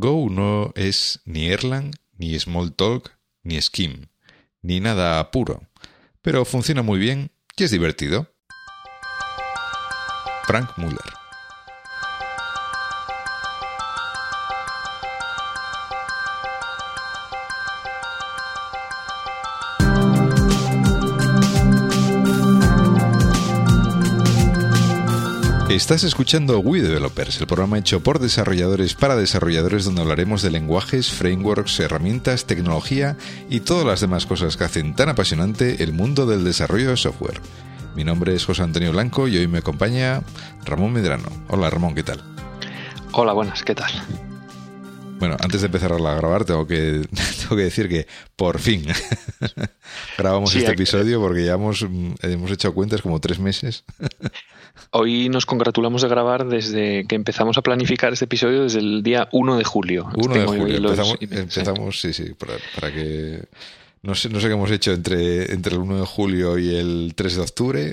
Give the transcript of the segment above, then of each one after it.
Go no es ni Erlang, ni Smalltalk, ni Scheme, ni nada puro, pero funciona muy bien y es divertido. Frank Muller Estás escuchando We Developers, el programa hecho por desarrolladores para desarrolladores donde hablaremos de lenguajes, frameworks, herramientas, tecnología y todas las demás cosas que hacen tan apasionante el mundo del desarrollo de software. Mi nombre es José Antonio Blanco y hoy me acompaña Ramón Medrano. Hola Ramón, ¿qué tal? Hola, buenas, ¿qué tal? Bueno, antes de empezar a grabar tengo que, tengo que decir que por fin grabamos este episodio porque ya hemos, hemos hecho cuentas como tres meses. Hoy nos congratulamos de grabar desde que empezamos a planificar este episodio desde el día 1 de julio. 1 de julio. Empezamos, sí, sí, para, que... No sé, no sé qué hemos hecho entre, entre el 1 de julio y el 3 de octubre,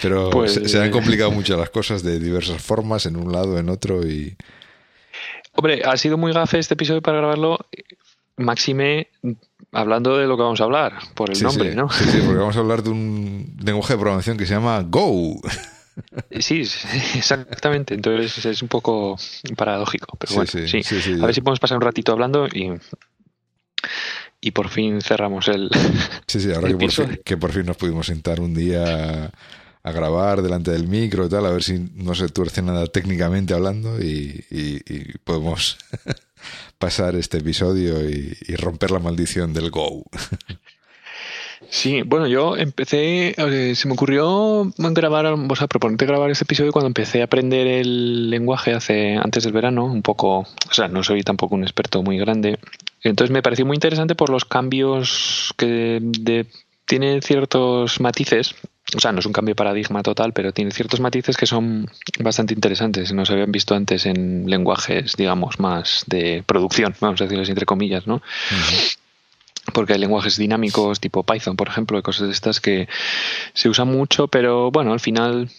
pero pues, se, han complicado mucho las cosas de diversas formas, en un lado, en otro y... Hombre, ha sido muy gafe este episodio para grabarlo. Máxime hablando de lo que vamos a hablar, por el nombre, ¿no? Sí, sí, porque vamos a hablar de un lenguaje de programación que se llama Go. Sí, exactamente. Entonces es un poco paradójico. Pero bueno, sí, A ver si podemos pasar un ratito hablando y, y por fin cerramos el. Sí, sí, ahora que por, fin, que por, fin, nos pudimos sentar un día a grabar delante del micro y tal, a ver si no se tuerce nada técnicamente hablando y, podemos pasar este episodio y, romper la maldición del Go. Sí, bueno, yo empecé, eh, se me ocurrió grabar, o sea, proponerte grabar este episodio cuando empecé a aprender el lenguaje hace antes del verano, un poco, o sea, no soy tampoco un experto muy grande. Entonces me pareció muy interesante por los cambios que de, tiene ciertos matices o sea, no es un cambio de paradigma total, pero tiene ciertos matices que son bastante interesantes. No se habían visto antes en lenguajes, digamos, más de producción, vamos a decirles entre comillas, ¿no? Porque hay lenguajes dinámicos tipo Python, por ejemplo, y cosas de estas que se usan mucho, pero bueno, al final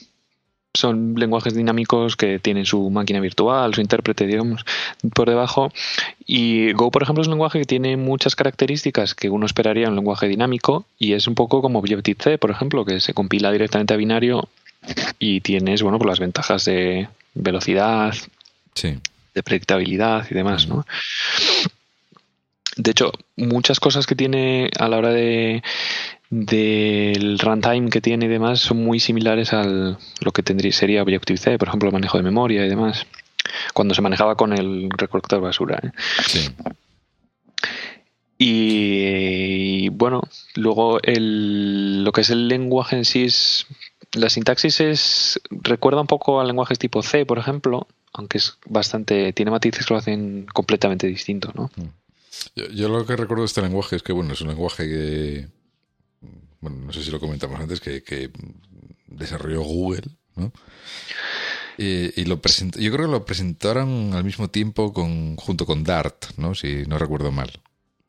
son lenguajes dinámicos que tienen su máquina virtual, su intérprete, digamos, por debajo. Y Go, por ejemplo, es un lenguaje que tiene muchas características que uno esperaría en un lenguaje dinámico y es un poco como Objective-C, por ejemplo, que se compila directamente a binario y tienes, bueno, pues las ventajas de velocidad, de predictabilidad y demás, ¿no? De hecho, muchas cosas que tiene a la hora de del runtime que tiene y demás son muy similares a lo que tendría sería Objective-C, por ejemplo, el manejo de memoria y demás, cuando se manejaba con el recolector basura. ¿eh? Sí. Y bueno, luego el, lo que es el lenguaje en sí es. La sintaxis es. recuerda un poco a lenguajes tipo C, por ejemplo, aunque es bastante. tiene matices que lo hacen completamente distinto, ¿no? Mm. Yo, yo, lo que recuerdo de este lenguaje es que, bueno, es un lenguaje que bueno, no sé si lo comentamos antes, que, desarrolló Google, ¿no? Y, lo presentó, yo creo que lo presentaron al mismo tiempo con, junto con Dart, ¿no? Si no recuerdo mal.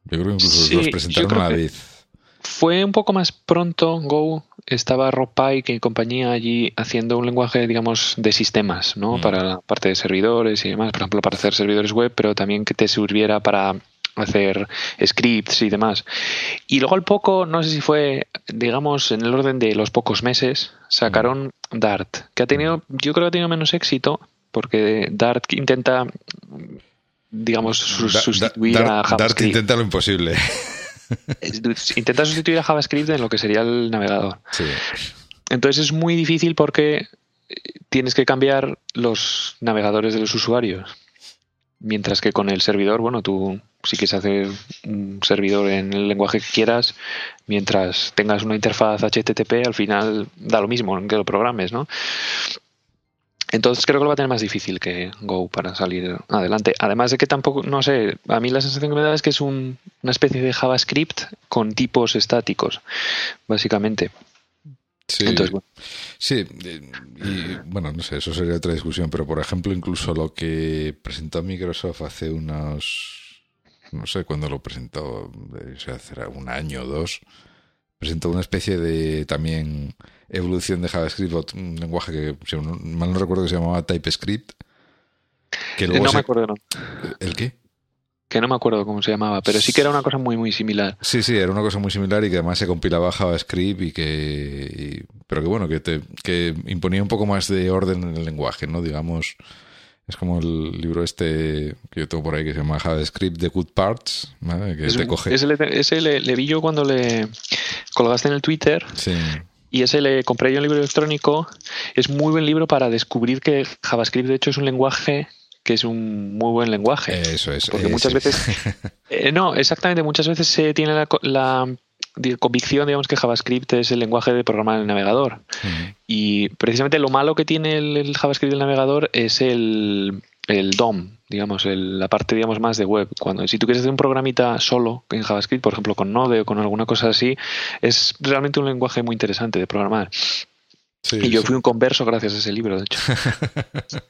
Yo creo que incluso los presentaron a la vez. Fue un poco más pronto Go. Estaba Rob Pike y compañía allí haciendo un lenguaje, digamos, de sistemas, ¿no? Mm. Para la parte de servidores y demás, por ejemplo, para hacer servidores web, pero también que te sirviera para hacer scripts y demás. Y luego al poco, no sé si fue, digamos, en el orden de los pocos meses, sacaron Dart, que ha tenido, yo creo que ha tenido menos éxito, porque Dart intenta, digamos, sustituir a JavaScript. Dart intenta lo imposible. Intenta sustituir a JavaScript en lo que sería el navegador. Entonces es muy difícil porque tienes que cambiar los navegadores de los usuarios. Mientras que con el servidor, bueno, tú si quieres hacer un servidor en el lenguaje que quieras, mientras tengas una interfaz HTTP, al final da lo mismo que lo programes, ¿no? Entonces creo que lo va a tener más difícil que Go para salir adelante. Además de que tampoco, no sé, a mí la sensación que me da es que es una especie de JavaScript con tipos estáticos, básicamente. Sí, sí, y bueno, no sé, eso sería otra discusión, pero por ejemplo, incluso lo que presentó Microsoft hace unos, no sé cuándo lo presentó, o sea, hace un año o dos, presentó una especie de también evolución de JavaScript, un lenguaje que, si mal no recuerdo, que se llamaba TypeScript, no me acuerdo. ¿El qué? Que no me acuerdo cómo se llamaba, pero sí que era una cosa muy muy similar. Sí, sí, era una cosa muy similar y que además se compilaba JavaScript y que pero que bueno, que te que imponía un poco más de orden en el lenguaje, ¿no? Digamos, es como el libro este que yo tengo por ahí que se llama JavaScript The Good Parts, ¿vale? que te coge. Ese, ese le, le, vi yo cuando le colgaste en el Twitter. Sí. Y ese le compré yo un libro electrónico. Es muy buen libro para descubrir que JavaScript de hecho es un lenguaje que es un muy buen lenguaje. Eso es. Porque muchas veces. Eh, no, exactamente. Muchas veces se tiene la, convicción, digamos, que JavaScript es el lenguaje de programar en el navegador. Y precisamente lo malo que tiene el, JavaScript del navegador es el, el DOM, digamos, la parte, digamos, más de web. Cuando si tú quieres hacer un programita solo en JavaScript, por ejemplo, con Node o con alguna cosa así, es realmente un lenguaje muy interesante de programar y yo fui un converso gracias a ese libro, de hecho.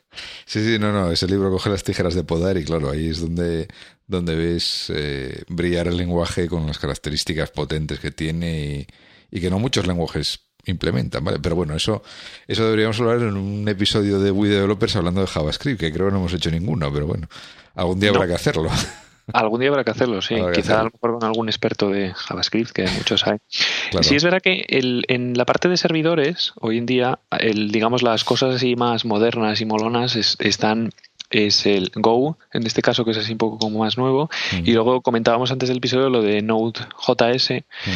sí, sí, no, no, ese libro coge las tijeras de poder y claro, ahí es donde, donde ves eh, brillar el lenguaje con las características potentes que tiene y, que no muchos lenguajes implementan, ¿vale? Pero bueno, eso, eso deberíamos hablar en un episodio de We Developers hablando de JavaScript, que creo que no hemos hecho ninguno, pero bueno, algún día habrá que hacerlo. Algún día habrá que hacerlo, sí. Quizá a lo mejor con algún experto de JavaScript, que muchos hay. Sí, es verdad que el, en la parte de servidores, hoy en día, el, digamos, las cosas así más modernas y molonas están es el Go, en este caso que es así un poco como más nuevo, mm. y luego comentábamos antes del episodio lo de Node.js, mm.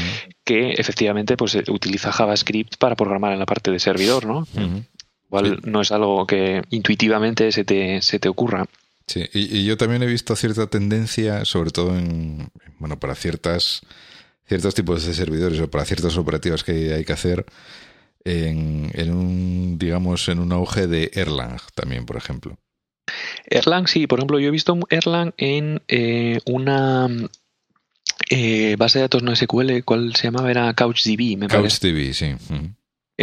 que efectivamente pues utiliza JavaScript para programar en la parte de servidor, ¿no? Mm. Igual no es algo que intuitivamente se te, se te ocurra. Sí, y, yo también he visto cierta tendencia, sobre todo en, bueno, para ciertas, ciertos tipos de servidores o para ciertas operativas que hay que hacer, en, en un, digamos, en un auge de Erlang también, por ejemplo. Erlang, sí, por ejemplo, yo he visto Erlang en eh, una eh, base de datos no SQL, ¿cuál se llamaba? Era CouchDB, me parece. CouchDB, sí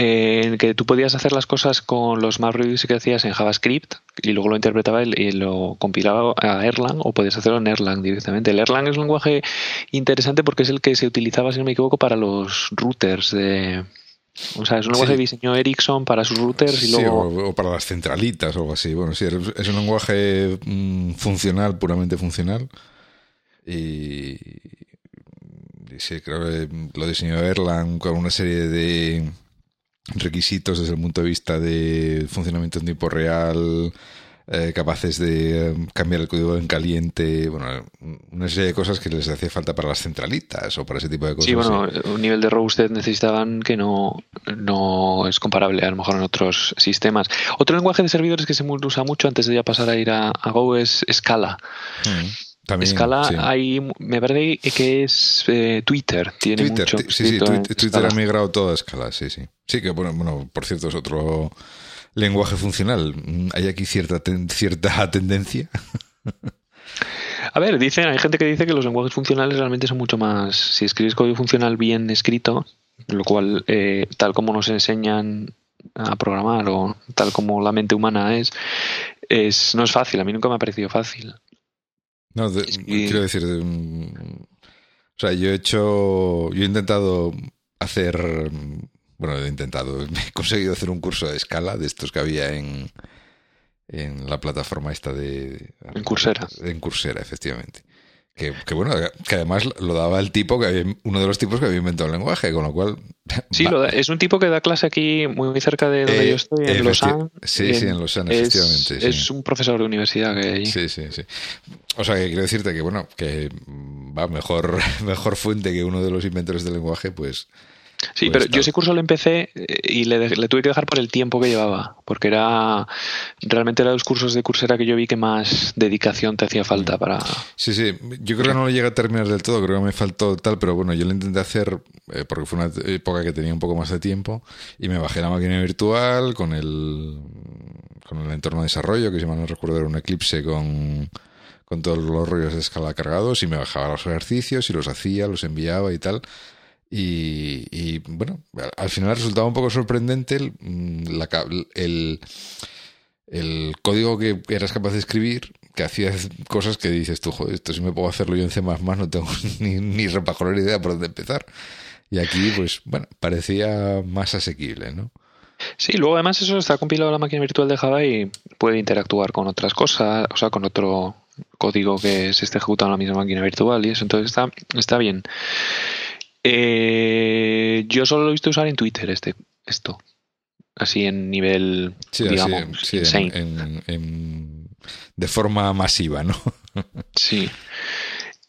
en que tú podías hacer las cosas con los MapReduce que hacías en JavaScript y luego lo interpretaba y lo compilaba a Erlang o podías hacerlo en Erlang directamente. El Erlang es un lenguaje interesante porque es el que se utilizaba, si no me equivoco, para los routers de... O sea, es un lenguaje de diseño Ericsson para sus routers y luego... o, para las centralitas o algo así. Bueno, sí, es un lenguaje mm, funcional, puramente funcional. Y, sí, creo que lo diseñó Erlang con una serie de requisitos desde el punto de vista de funcionamiento en tiempo real, eh, capaces de eh, cambiar el código en caliente, bueno, una serie de cosas que les hacía falta para las centralitas o para ese tipo de cosas. Sí, bueno, un nivel de roasted necesitaban que no, no es comparable a lo mejor en otros sistemas. Otro lenguaje de servidores que se usa mucho antes de ya pasar a ir a, Go es Scala. Mm. Escala, hay, me parece que es eh, Twitter. Tiene Twitter, mucho sí, sí, Twitter, ha migrado todo a Scala, sí, sí. Sí, que bueno, bueno, por cierto, es otro lenguaje funcional. ¿Hay aquí cierta, cierta tendencia? A ver, dicen, hay gente que dice que los lenguajes funcionales realmente son mucho más. Si escribes código funcional bien escrito, lo cual, eh, tal como nos enseñan a programar o tal como la mente humana es, es, no es fácil. A mí nunca me ha parecido fácil. No, quiero decir, o sea, yo he hecho, yo he intentado hacer, bueno, he intentado, he conseguido hacer un curso de escala de estos que había en, en la plataforma esta de... En Coursera. En Coursera, efectivamente. Que, bueno, que además lo daba el tipo que había, uno de los tipos que había inventado el lenguaje, con lo cual. Sí, es un tipo que da clase aquí muy cerca de donde yo estoy, en Lausanne. Sí, sí, en Lausanne, efectivamente. Es un profesor de universidad que hay. Sí, sí, sí. O sea, que quiero decirte que, bueno, que va mejor, mejor fuente que uno de los inventores del lenguaje, pues Sí, pues pero yo ese curso lo empecé eh, y le, tuve que dejar por el tiempo que llevaba, porque era realmente era los cursos de cursera que yo vi que más dedicación te hacía falta para... Sí, sí, yo creo que no lo llegué a terminar del todo, creo que me faltó tal, pero bueno, yo lo intenté hacer eh, porque fue una época que tenía un poco más de tiempo y me bajé la máquina virtual con el, con el entorno de desarrollo, que si mal no recuerdo era un Eclipse con con todos los rollos de escala cargados y me bajaba los ejercicios y los hacía, los enviaba y tal. Y, bueno, al final resultaba un poco sorprendente el, mm, el, el, código que eras capaz de escribir, que hacías cosas que dices tú, joder, esto si me puedo hacerlo yo en C++, no tengo ni, ni idea por dónde empezar. Y aquí, pues, bueno, parecía más asequible, ¿no? Sí, luego además eso está compilado en la máquina virtual de Java y puede interactuar con otras cosas, o sea, con otro código que se esté ejecutando en la misma máquina virtual y eso, entonces está, está bien. Eh, yo solo lo he visto usar en Twitter este, esto, así en nivel, digamos, sí, de forma masiva, ¿no? sí.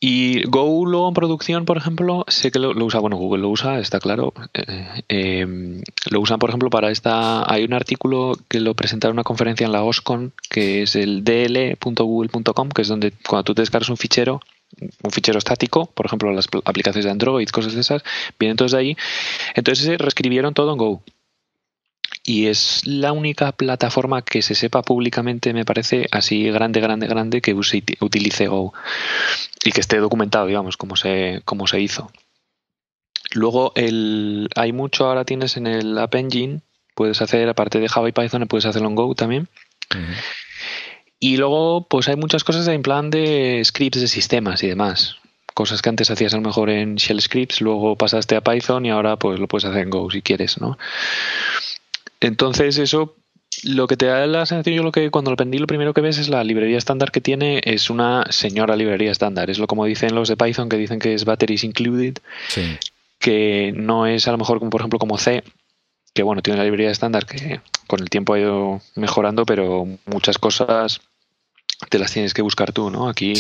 Y Go luego en producción, por ejemplo, sé que lo, usa, bueno, Google lo usa, está claro. Eh, em, lo usan, por ejemplo, para esta. Hay un artículo que lo presentaron en una conferencia en la OSCON, que es el dl.google.com, que es donde cuando tú te descargas un fichero, un fichero estático, por ejemplo, las aplicaciones de Android, cosas de esas, vienen todos de ahí. Entonces reescribieron todo en Go y es la única plataforma que se sepa públicamente, me parece, así grande, grande, grande, que use, utilice Go y que esté documentado, digamos, cómo se, cómo se hizo. Luego, el, hay mucho, ahora tienes en el App Engine, puedes hacer, aparte de Java y Python, puedes hacerlo en Go también. Y luego, pues hay muchas cosas en plan de scripts de sistemas y demás. Cosas que antes hacías a lo mejor en Shell Scripts, luego pasaste a Python y ahora pues lo puedes hacer en Go si quieres, ¿no? Entonces eso lo que te da la sensación, yo lo que cuando lo aprendí lo primero que ves es la librería estándar que tiene, es una señora librería estándar. Es lo como dicen los de Python, que dicen que es batteries included, que no es a lo mejor como por ejemplo como C, que bueno, tiene la librería estándar que con el tiempo ha ido mejorando, pero muchas cosas te las tienes que buscar tú, ¿no? Aquí,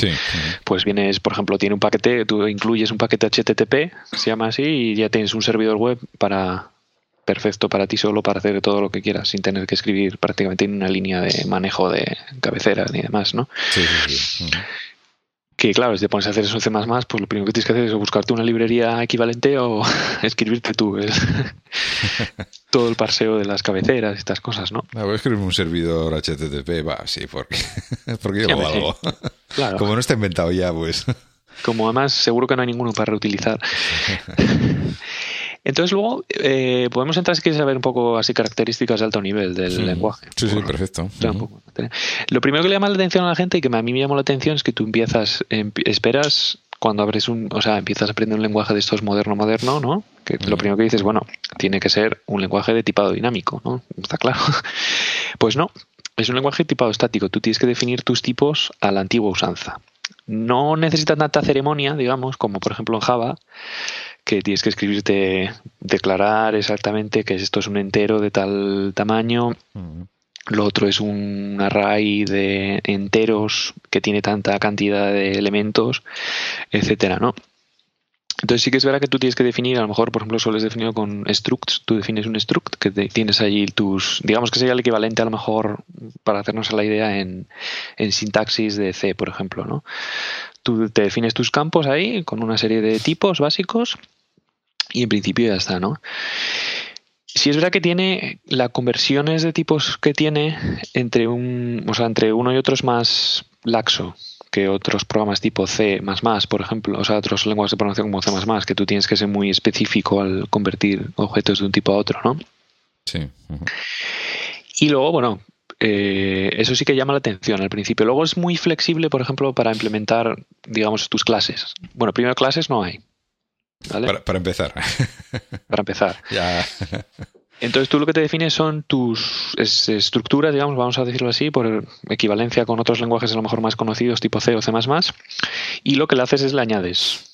pues vienes, por ejemplo, tiene un paquete, tú incluyes un paquete HTTP, se llama así, y ya tienes un servidor web para, perfecto para ti solo para hacer todo lo que quieras sin tener que escribir prácticamente en una línea de manejo de cabecera ni demás, ¿no? Sí, sí, sí. Que claro, si te pones a hacer eso en C++, pues lo primero que tienes que hacer es buscarte una librería equivalente o escribirte tú todo el parseo de las cabeceras y estas cosas, ¿no? No, voy a escribirme un servidor HTTP, va, sí, porque, porque yo algo. Claro. Como no está inventado ya, pues. Como además seguro que no hay ninguno para reutilizar. Entonces luego eh, podemos entrar si quieres saber un poco así características de alto nivel del lenguaje. Sí, sí, perfecto. Lo primero que le llama la atención a la gente y que a mí me llamó la atención es que tú empiezas, em, esperas cuando abres un, o sea, empiezas a aprender un lenguaje de estos moderno moderno, ¿no? Que lo primero que dices, bueno, tiene que ser un lenguaje de tipado dinámico, ¿no? Está claro. Pues no, es un lenguaje tipado estático. Tú tienes que definir tus tipos a la antigua usanza. No necesita tanta ceremonia, digamos, como por ejemplo en Java, que tienes que escribirte, declarar exactamente que esto es un entero de tal tamaño. Lo otro es un array de enteros que tiene tanta cantidad de elementos, etcétera, ¿no? Entonces sí que es verdad que tú tienes que definir, a lo mejor, por ejemplo, solo es definido con structs, tú defines un struct que tienes allí tus, digamos que sería el equivalente a lo mejor, para hacernos a la idea, en, en sintaxis de C, por ejemplo, ¿no? Tú te defines tus campos ahí con una serie de tipos básicos y en principio ya está, ¿no? Si es verdad que tiene las conversiones de tipos que tiene entre un, o sea, entre uno y otro es más laxo que otros programas tipo C++, por ejemplo, o sea, otros lenguajes de programación como C++, que tú tienes que ser muy específico al convertir objetos de un tipo a otro, ¿no? Sí. Y luego, bueno, eh, eso sí que llama la atención al principio. Luego es muy flexible, por ejemplo, para implementar, digamos, tus clases. Bueno, primero clases no hay. ¿Vale? Para, empezar. Para empezar. ya. Entonces tú lo que te defines son tus estructuras, digamos, vamos a decirlo así, por equivalencia con otros lenguajes a lo mejor más conocidos, tipo C o C++, y lo que le haces es le añades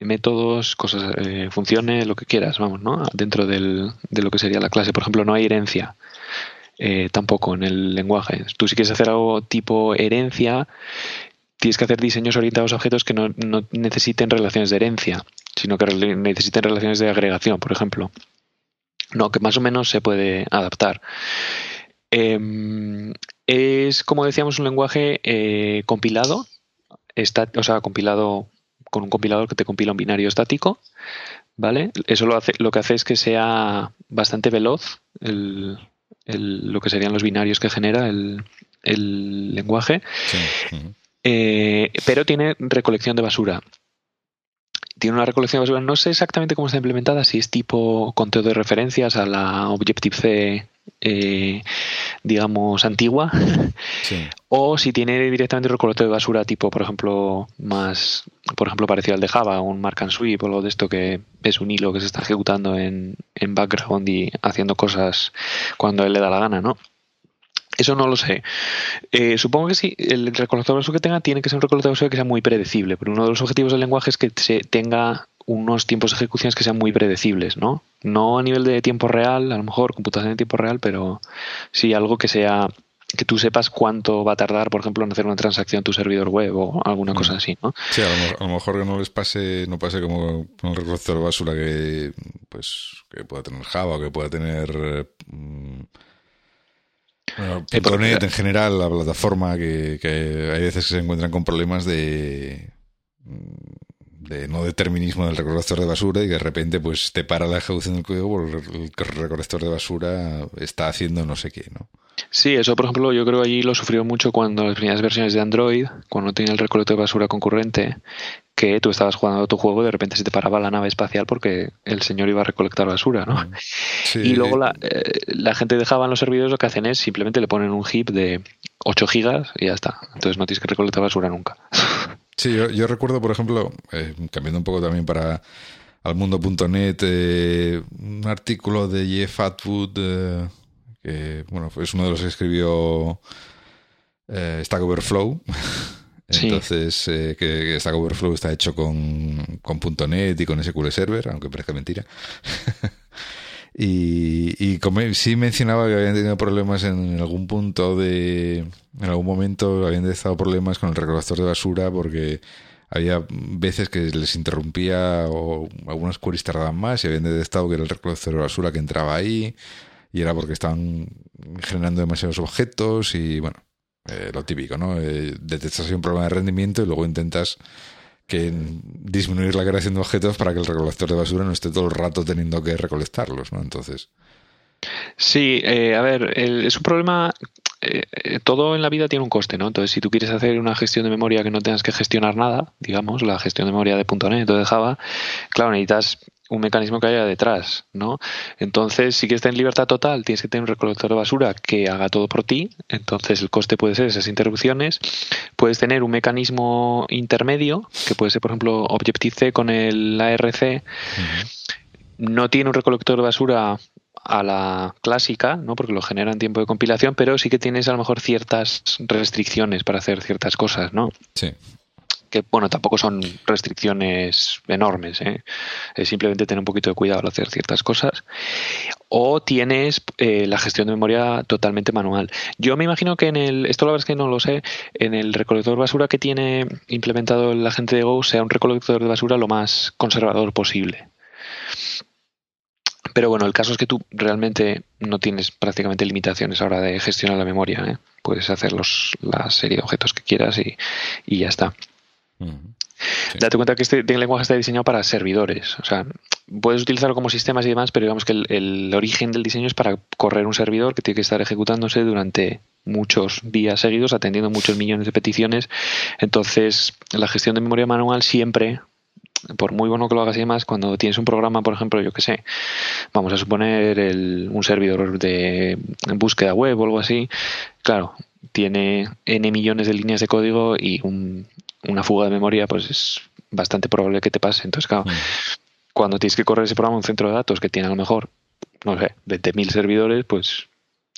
métodos, cosas, eh, funciones, lo que quieras, vamos, ¿no? Dentro del, de lo que sería la clase. Por ejemplo, no hay herencia. Eh, tampoco en el lenguaje. Tú si quieres hacer algo tipo herencia, tienes que hacer diseños orientados a objetos que no, necesiten relaciones de herencia, sino que necesiten relaciones de agregación, por ejemplo. No, que más o menos se puede adaptar. Em, es, como decíamos, un lenguaje eh, compilado, está, o sea, compilado con un compilador que te compila un binario estático, ¿vale? Eso lo, hace, lo que hace es que sea bastante veloz el, lo que serían los binarios que genera el, lenguaje, eh, pero tiene recolección de basura. Tiene una recolección de basura. No sé exactamente cómo está implementada, si es tipo conteo de referencias a la Objective-C, eh, digamos, antigua, o si tiene directamente un recolector de basura tipo, por ejemplo, más, por ejemplo, parecido al de Java, un mark and sweep o algo de esto que es un hilo que se está ejecutando en, en background y haciendo cosas cuando él le da la gana, ¿no? Eso no lo sé. Eh, supongo que sí, el recolector de basura que tenga tiene que ser un recolector de basura que sea muy predecible, pero uno de los objetivos del lenguaje es que se tenga unos tiempos de ejecuciones que sean muy predecibles, ¿no? No a nivel de tiempo real, a lo mejor computación en tiempo real, pero sí algo que sea que tú sepas cuánto va a tardar, por ejemplo, en hacer una transacción en tu servidor web o alguna cosa mm. así, ¿no? Sí, a lo, mejor que no les pase, no pase como con el recolector de basura que, pues, que pueda tener Java o que pueda tener mm, bueno, .NET en general, la plataforma, que, hay veces que se encuentran con problemas de, de no determinismo del recolector de basura y de repente pues te para la ejecución del código porque el recolector de basura está haciendo no sé qué, ¿no? Sí, eso por ejemplo yo creo allí lo sufrió mucho cuando las primeras versiones de Android, cuando tenía el recolector de basura concurrente, que tú estabas jugando tu juego y de repente se te paraba la nave espacial porque el señor iba a recolectar basura, ¿no? Mm. y luego la, eh, la, gente dejaba en los servidores lo que hacen es simplemente le ponen un heap de 8 gigas y ya está. Entonces no tienes que recolectar basura nunca. Sí, yo, recuerdo, por ejemplo, eh, cambiando un poco también para almundo.net, eh, un artículo de Jeff Atwood, que bueno, es uno de los que escribió Stack Overflow. Entonces, eh, que, Stack Overflow está hecho con, con .NET y con SQL Server, aunque parezca mentira. y, y sí mencionaba que habían tenido problemas en algún punto de... En algún momento habían estado problemas con el recolector de basura porque había veces que les interrumpía o algunas queries tardaban más y habían detectado que era el recolector de basura que entraba ahí y era porque estaban generando demasiados objetos y bueno eh, lo típico, ¿no? Eh, detectas un problema de rendimiento y luego intentas que disminuir la creación de objetos para que el recolector de basura no esté todo el rato teniendo que recolectarlos, ¿no? Entonces. Sí, eh, a ver, es un problema. todo en la vida tiene un coste, ¿no? Entonces, si tú quieres hacer una gestión de memoria que no tengas que gestionar nada, digamos, la gestión de memoria de .NET o de Java, claro, necesitas un mecanismo que haya detrás, ¿no? Entonces, si quieres en libertad total, tienes que tener un recolector de basura que haga todo por ti. Entonces, el coste puede ser esas interrupciones. Puedes tener un mecanismo intermedio, que puede ser, por ejemplo, Objective-C con el ARC. No tiene un recolector de basura a la clásica, ¿no? porque lo genera en tiempo de compilación, pero sí que tienes a lo mejor ciertas restricciones para hacer ciertas cosas, ¿no? Sí que bueno, tampoco son restricciones enormes, ¿eh? simplemente tener un poquito de cuidado al hacer ciertas cosas. O tienes eh, la gestión de memoria totalmente manual. Yo me imagino que en el, esto la verdad es que no lo sé, en el recolector de basura que tiene implementado la gente de Go sea un recolector de basura lo más conservador posible. Pero bueno, el caso es que tú realmente no tienes prácticamente limitaciones a la hora de gestionar la memoria. ¿eh? Puedes hacer los, la serie de objetos que quieras y, y ya está. Date cuenta que este, lenguaje está diseñado para servidores. O sea, puedes utilizarlo como sistemas y demás, pero digamos que el, origen del diseño es para correr un servidor que tiene que estar ejecutándose durante muchos días seguidos, atendiendo muchos millones de peticiones. Entonces, la gestión de memoria manual siempre, por muy bueno que lo hagas y demás, cuando tienes un programa, por ejemplo, yo que sé, vamos a suponer un servidor de búsqueda web o algo así, claro, tiene n millones de líneas de código y un, una fuga de memoria, pues es bastante probable que te pase. Entonces, claro, mm. cuando tienes que correr ese programa en un centro de datos que tiene a lo mejor, no sé, 20.000 servidores, pues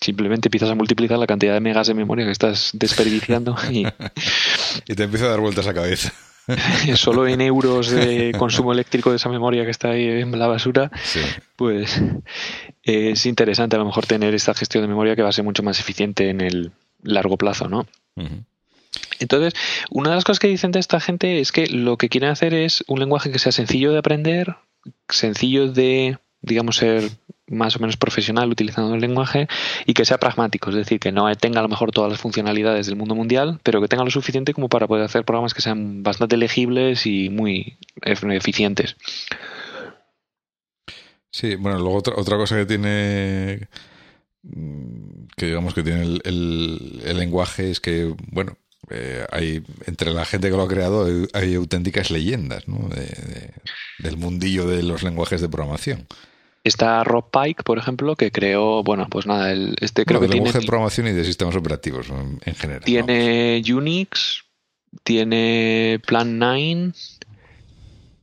simplemente empiezas a multiplicar la cantidad de megas de memoria que estás desperdiciando y, y te empieza a dar vueltas a cabeza. solo en euros de consumo eléctrico de esa memoria que está ahí en la basura, pues es interesante a lo mejor tener esta gestión de memoria que va a ser mucho más eficiente en el largo plazo, ¿no? Entonces, una de las cosas que dicen de esta gente es que lo que quieren hacer es un lenguaje que sea sencillo de aprender, sencillo de, digamos, ser más o menos profesional utilizando el lenguaje y que sea pragmático, es decir, que no tenga a lo mejor todas las funcionalidades del mundo mundial, pero que tenga lo suficiente como para poder hacer programas que sean bastante legibles y muy eficientes. Sí, bueno, luego otra, otra cosa que tiene que digamos que tiene el, el lenguaje es que, bueno, eh, hay entre la gente que lo ha creado hay, auténticas leyendas, ¿no? del mundillo de los lenguajes de programación. Está Rob Pike, por ejemplo, que creó, bueno, pues nada, el, este creo que de lenguaje tiene... de programación y de sistemas operativos en, en general. Tiene Unix, tiene Plan 9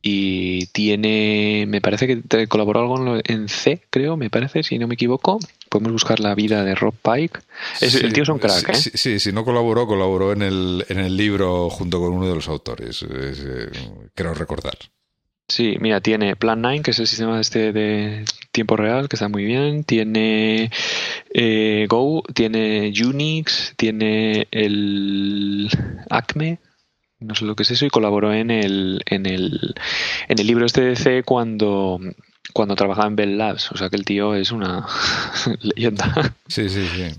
y tiene, me parece que colaboró algo en C, creo, me parece, si no me equivoco. Podemos buscar la vida de Rob Pike. Es, Sí, el tío es un crack, sí, ¿eh? Sí, sí, si no colaboró, colaboró en el, en el libro junto con uno de los autores, es, eh, creo recordar. Sí, mira, tiene Plan 9, que es el sistema este de tiempo real, que está muy bien. Tiene eh, Go, tiene Unix, tiene el Acme, no sé lo que es eso, y colaboró en el, en el, en el libro este de C cuando, cuando trabajaba en Bell Labs. O sea que el tío es una leyenda. Sí, sí, sí.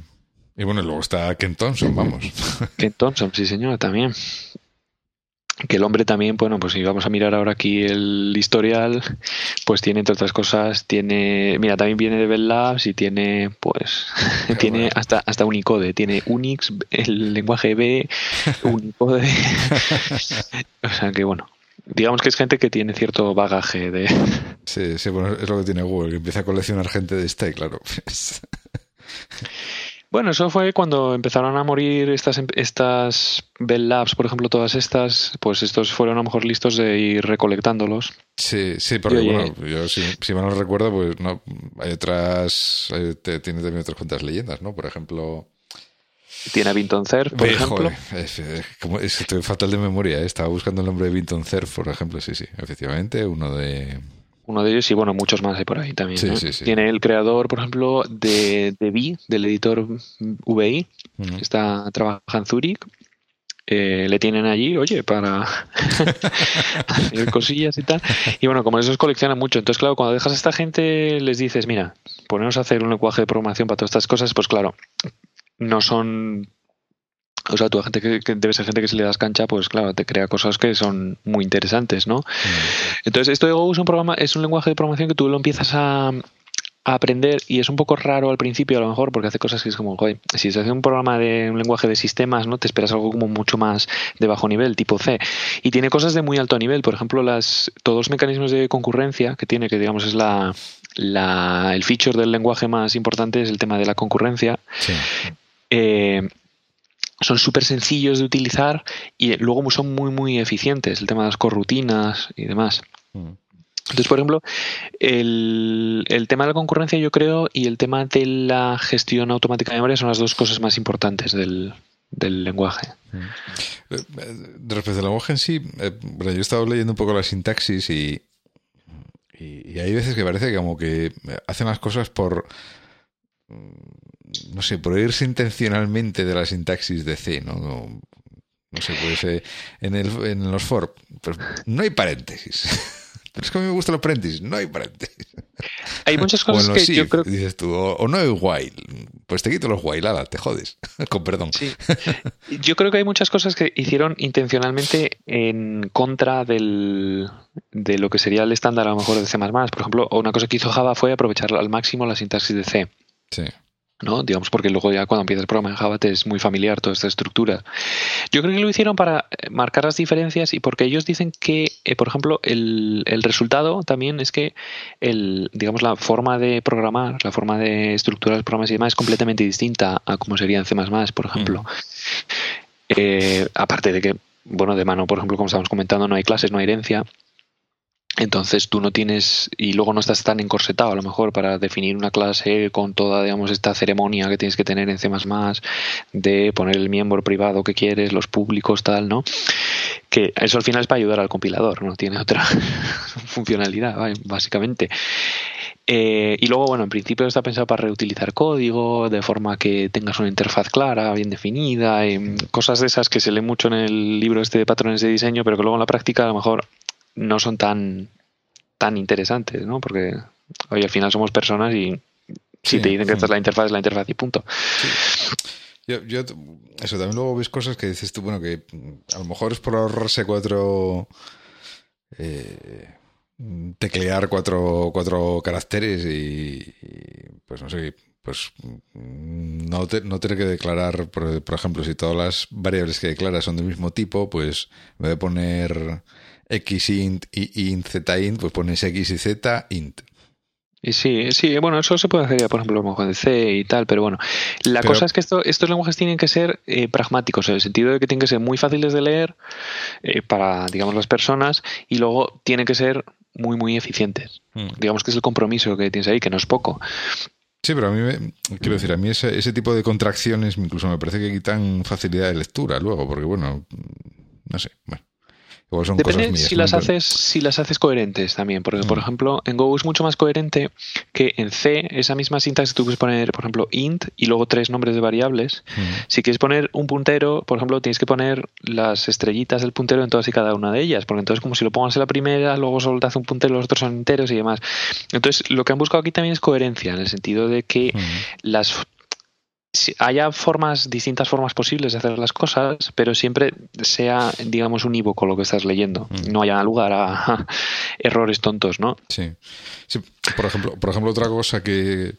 Y bueno, luego está Ken Thompson, vamos. Ken Thompson, sí señor, también. Que el hombre también, bueno, pues si vamos a mirar ahora aquí el historial, pues tiene entre otras cosas, tiene, mira, también viene de Bell Labs y tiene, pues, Qué tiene bueno. hasta, hasta Unicode, tiene Unix, el lenguaje B, Unicode. o sea que bueno, digamos que es gente que tiene cierto bagaje de... Sí, sí, bueno, es lo que tiene Google, que empieza a coleccionar gente de esta y claro. pues, Bueno, eso fue cuando empezaron a morir estas, em- estas Bell Labs, por ejemplo, todas estas, pues estos fueron a lo mejor listos de ir recolectándolos. Sí, sí, porque bueno, yo si, si mal no recuerdo, pues no, hay otras, hay- te- tiene también otras cuantas leyendas, ¿no? Por ejemplo, Tiene a Vinton Cerf, por ejemplo. joder, es, es como- es- estoy fatal de memoria, ¿eh? estaba buscando el nombre de Vinton Cerf, por ejemplo, sí, sí, efectivamente, uno de... Uno de ellos y bueno, muchos más hay por ahí también. Sí, sí, sí. Tiene el creador, por ejemplo, de, de Vi, del editor VI, que está, trabaja en Zurich. Eh, le tienen allí, oye, para hacer cosillas y tal. Y bueno, como esos coleccionan mucho, entonces claro, cuando dejas a esta gente les dices, mira, ponemos a hacer un lenguaje de programación para todas estas cosas, pues claro, no son... O sea, tú a gente que, que debe ser gente que si le das cancha, pues claro, te crea cosas que son muy interesantes, ¿no? Entonces, esto de Go es un programa, es un lenguaje de programación que tú lo empiezas a, a aprender y es un poco raro al principio a lo mejor porque hace cosas que es como, joder, si se hace un programa de un lenguaje de sistemas, ¿no? Te esperas algo como mucho más de bajo nivel, tipo C. Y tiene cosas de muy alto nivel, por ejemplo, las todos los mecanismos de concurrencia que tiene, que digamos es la, la el feature del lenguaje más importante es el tema de la concurrencia. Sí. Eh, son súper sencillos de utilizar y luego son muy muy eficientes, el tema de las corrutinas y demás. Mm. Entonces, por ejemplo, el, el tema de la concurrencia, yo creo, y el tema de la gestión automática de memoria son las dos cosas más importantes del, del lenguaje. Eh, eh, Respecto al lenguaje en sí, eh, bueno, yo he estado leyendo un poco la sintaxis y, y, y hay veces que parece que como que hacen las cosas por, mm, no sé, por irse intencionalmente de la sintaxis de C, ¿no? No, no sé, pues eh, en, el, en los for, pues, no hay paréntesis. Pero es que a mí me gustan los paréntesis, no hay paréntesis. Hay muchas O cosas que yo creo dices tú, o, o no hay while. Pues te quito los while, ala, te jodes. Con perdón. Sí. Yo creo que hay muchas cosas que hicieron intencionalmente en contra del, de lo que sería el estándar a lo mejor de C++. Por ejemplo, una cosa que hizo Java fue aprovechar al máximo la sintaxis de C. Sí. ¿No? Digamos, porque luego ya cuando empiezas el programa en Java te es muy familiar toda esta estructura. Yo creo que lo hicieron para eh, marcar las diferencias y porque ellos dicen que, eh, por ejemplo, el, el resultado también es que el, digamos, la forma de programar, la forma de estructurar los programas y demás es completamente distinta a como sería en C++, por ejemplo. Eh, aparte de que, bueno, de mano, por ejemplo, como estamos comentando, no hay clases, no hay herencia. Entonces tú no tienes, y luego no estás tan encorsetado a lo mejor para definir una clase con toda, digamos, esta ceremonia que tienes que tener en C++, de poner el miembro privado que quieres, los públicos, tal, ¿no? Que eso al final es para ayudar al compilador, no tiene otra funcionalidad, básicamente. Eh, y luego, bueno, en principio está pensado para reutilizar código, de forma que tengas una interfaz clara, bien definida, y cosas de esas que se leen mucho en el libro este de patrones de diseño, pero que luego en la práctica a lo mejor no son tan, tan interesantes, ¿no? Porque hoy al final somos personas y si Sí, te dicen que sí. esta es la interfaz, es la interfaz y punto. Yo, yo, eso también luego ves cosas que dices tú, bueno, que a lo mejor es por ahorrarse cuatro. eh, teclear cuatro, cuatro caracteres y, y, pues no sé, pues no, te- no tener que declarar, por, por ejemplo, si todas las variables que declaras son del mismo tipo, pues en vez de poner xint y int, zint, pues pones x y z, int. Y sí, sí, bueno, eso se puede hacer ya, por ejemplo, con C y tal, pero bueno, la cosa es que esto, estos lenguajes tienen que ser eh, pragmáticos, en el sentido de que tienen que ser muy fáciles de leer eh, para, digamos, las personas y luego tienen que ser muy, muy eficientes. Mm. Digamos que es el compromiso que tienes ahí, que no es poco. Sí, pero a mí, me, quiero decir, a mí ese, ese tipo de contracciones incluso me parece que quitan facilidad de lectura luego, porque bueno, no sé, bueno. Depende si las haces, si las haces coherentes también. Porque, por mm. ejemplo, en Go es mucho más coherente que en C, esa misma sintaxis tú puedes poner, por ejemplo, int y luego tres nombres de variables. Mm. Si quieres poner un puntero, por ejemplo, tienes que poner las estrellitas del puntero en todas y cada una de ellas. Porque entonces, como si lo pongas en la primera, luego solo te hace un puntero, los otros son enteros y demás. Entonces, lo que han buscado aquí también es coherencia, en el sentido de que mm. las haya formas, distintas formas posibles de hacer las cosas, pero siempre sea, digamos, unívoco lo que estás leyendo. Mm. No haya lugar a, errores tontos, ¿no? Sí. Por ejemplo, por ejemplo, otra cosa que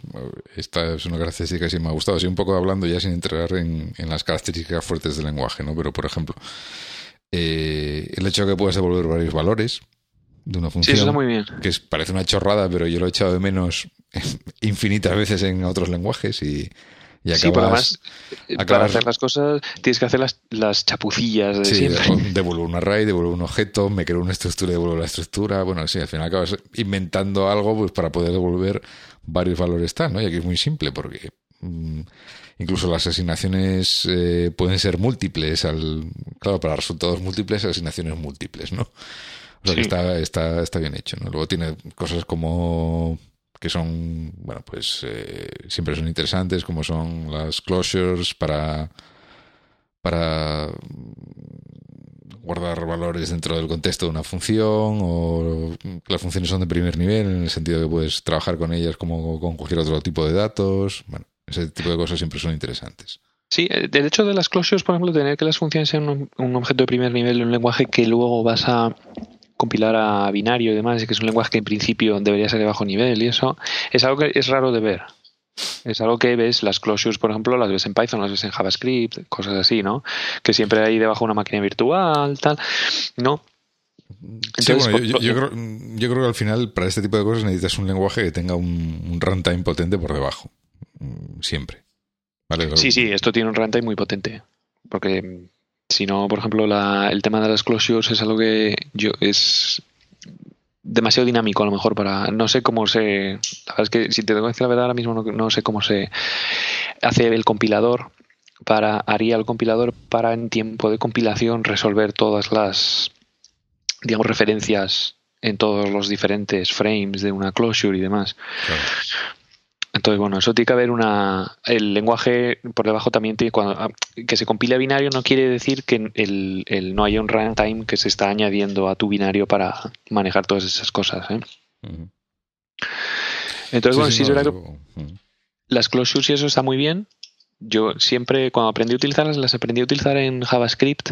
esta es una característica que sí me ha gustado, así un poco hablando ya sin entrar en, las características fuertes del lenguaje, ¿no? Pero, por ejemplo, eh, el hecho de que puedas devolver varios valores de una función. Sí, eso muy bien. Que parece una chorrada, pero yo lo he echado de menos infinitas veces en otros lenguajes y y sí, pero además, eh, para hacer las cosas tienes que hacer las, las chapucillas de sí, Devuelvo un array, devuelvo un objeto, me creo una estructura y devuelvo la estructura. Bueno, sí, al final acabas inventando algo pues para poder devolver varios valores tal, ¿no? Y aquí es muy simple porque mm, incluso las asignaciones eh, pueden ser múltiples. Al, claro, para resultados múltiples, asignaciones múltiples, ¿no? O sea que está, está, está bien hecho, ¿no? Luego tiene cosas como que son, bueno, pues eh, siempre son interesantes, como son las closures para, para guardar valores dentro del contexto de una función o las funciones son de primer nivel en el sentido de que puedes trabajar con ellas como con cualquier otro tipo de datos. Bueno, ese tipo de cosas siempre son interesantes. Sí, el hecho de las closures, por ejemplo, tener que las funciones sean un, objeto de primer nivel en un lenguaje que luego vas a compilar a binario y demás, que es un lenguaje que en principio debería ser de bajo nivel y eso, es algo que es raro de ver. Es algo que ves, las closures, por ejemplo, las ves en Python, las ves en JavaScript, cosas así, ¿no? Que siempre hay debajo una máquina virtual, tal, ¿no? sí, bueno, yo, creo, yo, creo, que al final para este tipo de cosas necesitas un lenguaje que tenga un, runtime potente por debajo. Mm, siempre. Sí, sí, esto tiene un runtime muy potente. Porque sino, por ejemplo, el tema de las closures es algo que yo es demasiado dinámico a lo mejor para no sé cómo se la verdad es que si te tengo que decir la verdad ahora mismo no, sé cómo se hace el compilador para haría el compilador para en tiempo de compilación resolver todas las digamos referencias en todos los diferentes frames de una closure y demás entonces, bueno, eso tiene que haber una. El lenguaje por debajo también tiene. Cuando, ah, que se compile a binario no quiere decir que el, el, no haya un runtime que se está añadiendo a tu binario para manejar todas esas cosas. ¿eh? Entonces, bueno, sí, es verdad que las closures y eso está muy bien, yo siempre, cuando aprendí a utilizarlas, las aprendí a utilizar en JavaScript.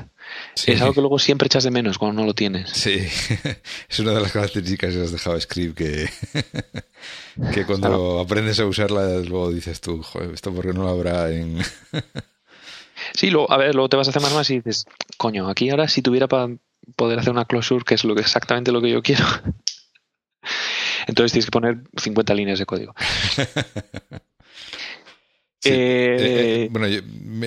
Es algo que luego siempre echas de menos cuando no lo tienes. Sí, es una de las características de JavaScript que, que cuando aprendes a usarla, luego dices tú, joder, esto porque no lo habrá en... sí, luego, a ver, luego te vas a hacer más más y dices, coño, aquí ahora si tuviera para poder hacer una closure, que es lo que exactamente lo que yo quiero. Entonces tienes que poner 50 líneas de código. Eh, eh, bueno,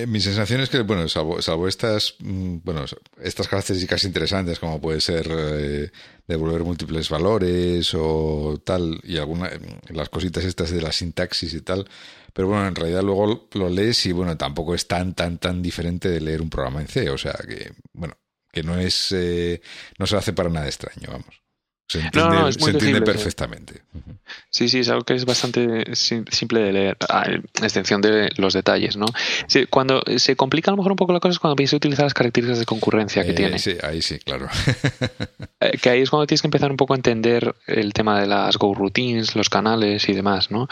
mi, sensación es que, bueno, salvo, estas, mm, bueno, estas características interesantes, como puede ser eh, devolver múltiples valores o tal, y algunas, las cositas estas de la sintaxis y tal, pero bueno, en realidad luego lo lees y, bueno, tampoco es tan, tan, tan diferente de leer un programa en C, o sea que, bueno, que no es, no se hace para nada extraño, vamos. Se entiende, perfectamente. Sí, sí, es algo que es bastante simple de leer, a extensión de los detalles, ¿no? cuando se complica a lo mejor un poco la cosa es cuando piensas utilizar las características de concurrencia que eh, tiene. Sí, ahí sí, claro. Eh, que ahí es cuando tienes que empezar un poco a entender el tema de las Go routines, los canales y demás, ¿no?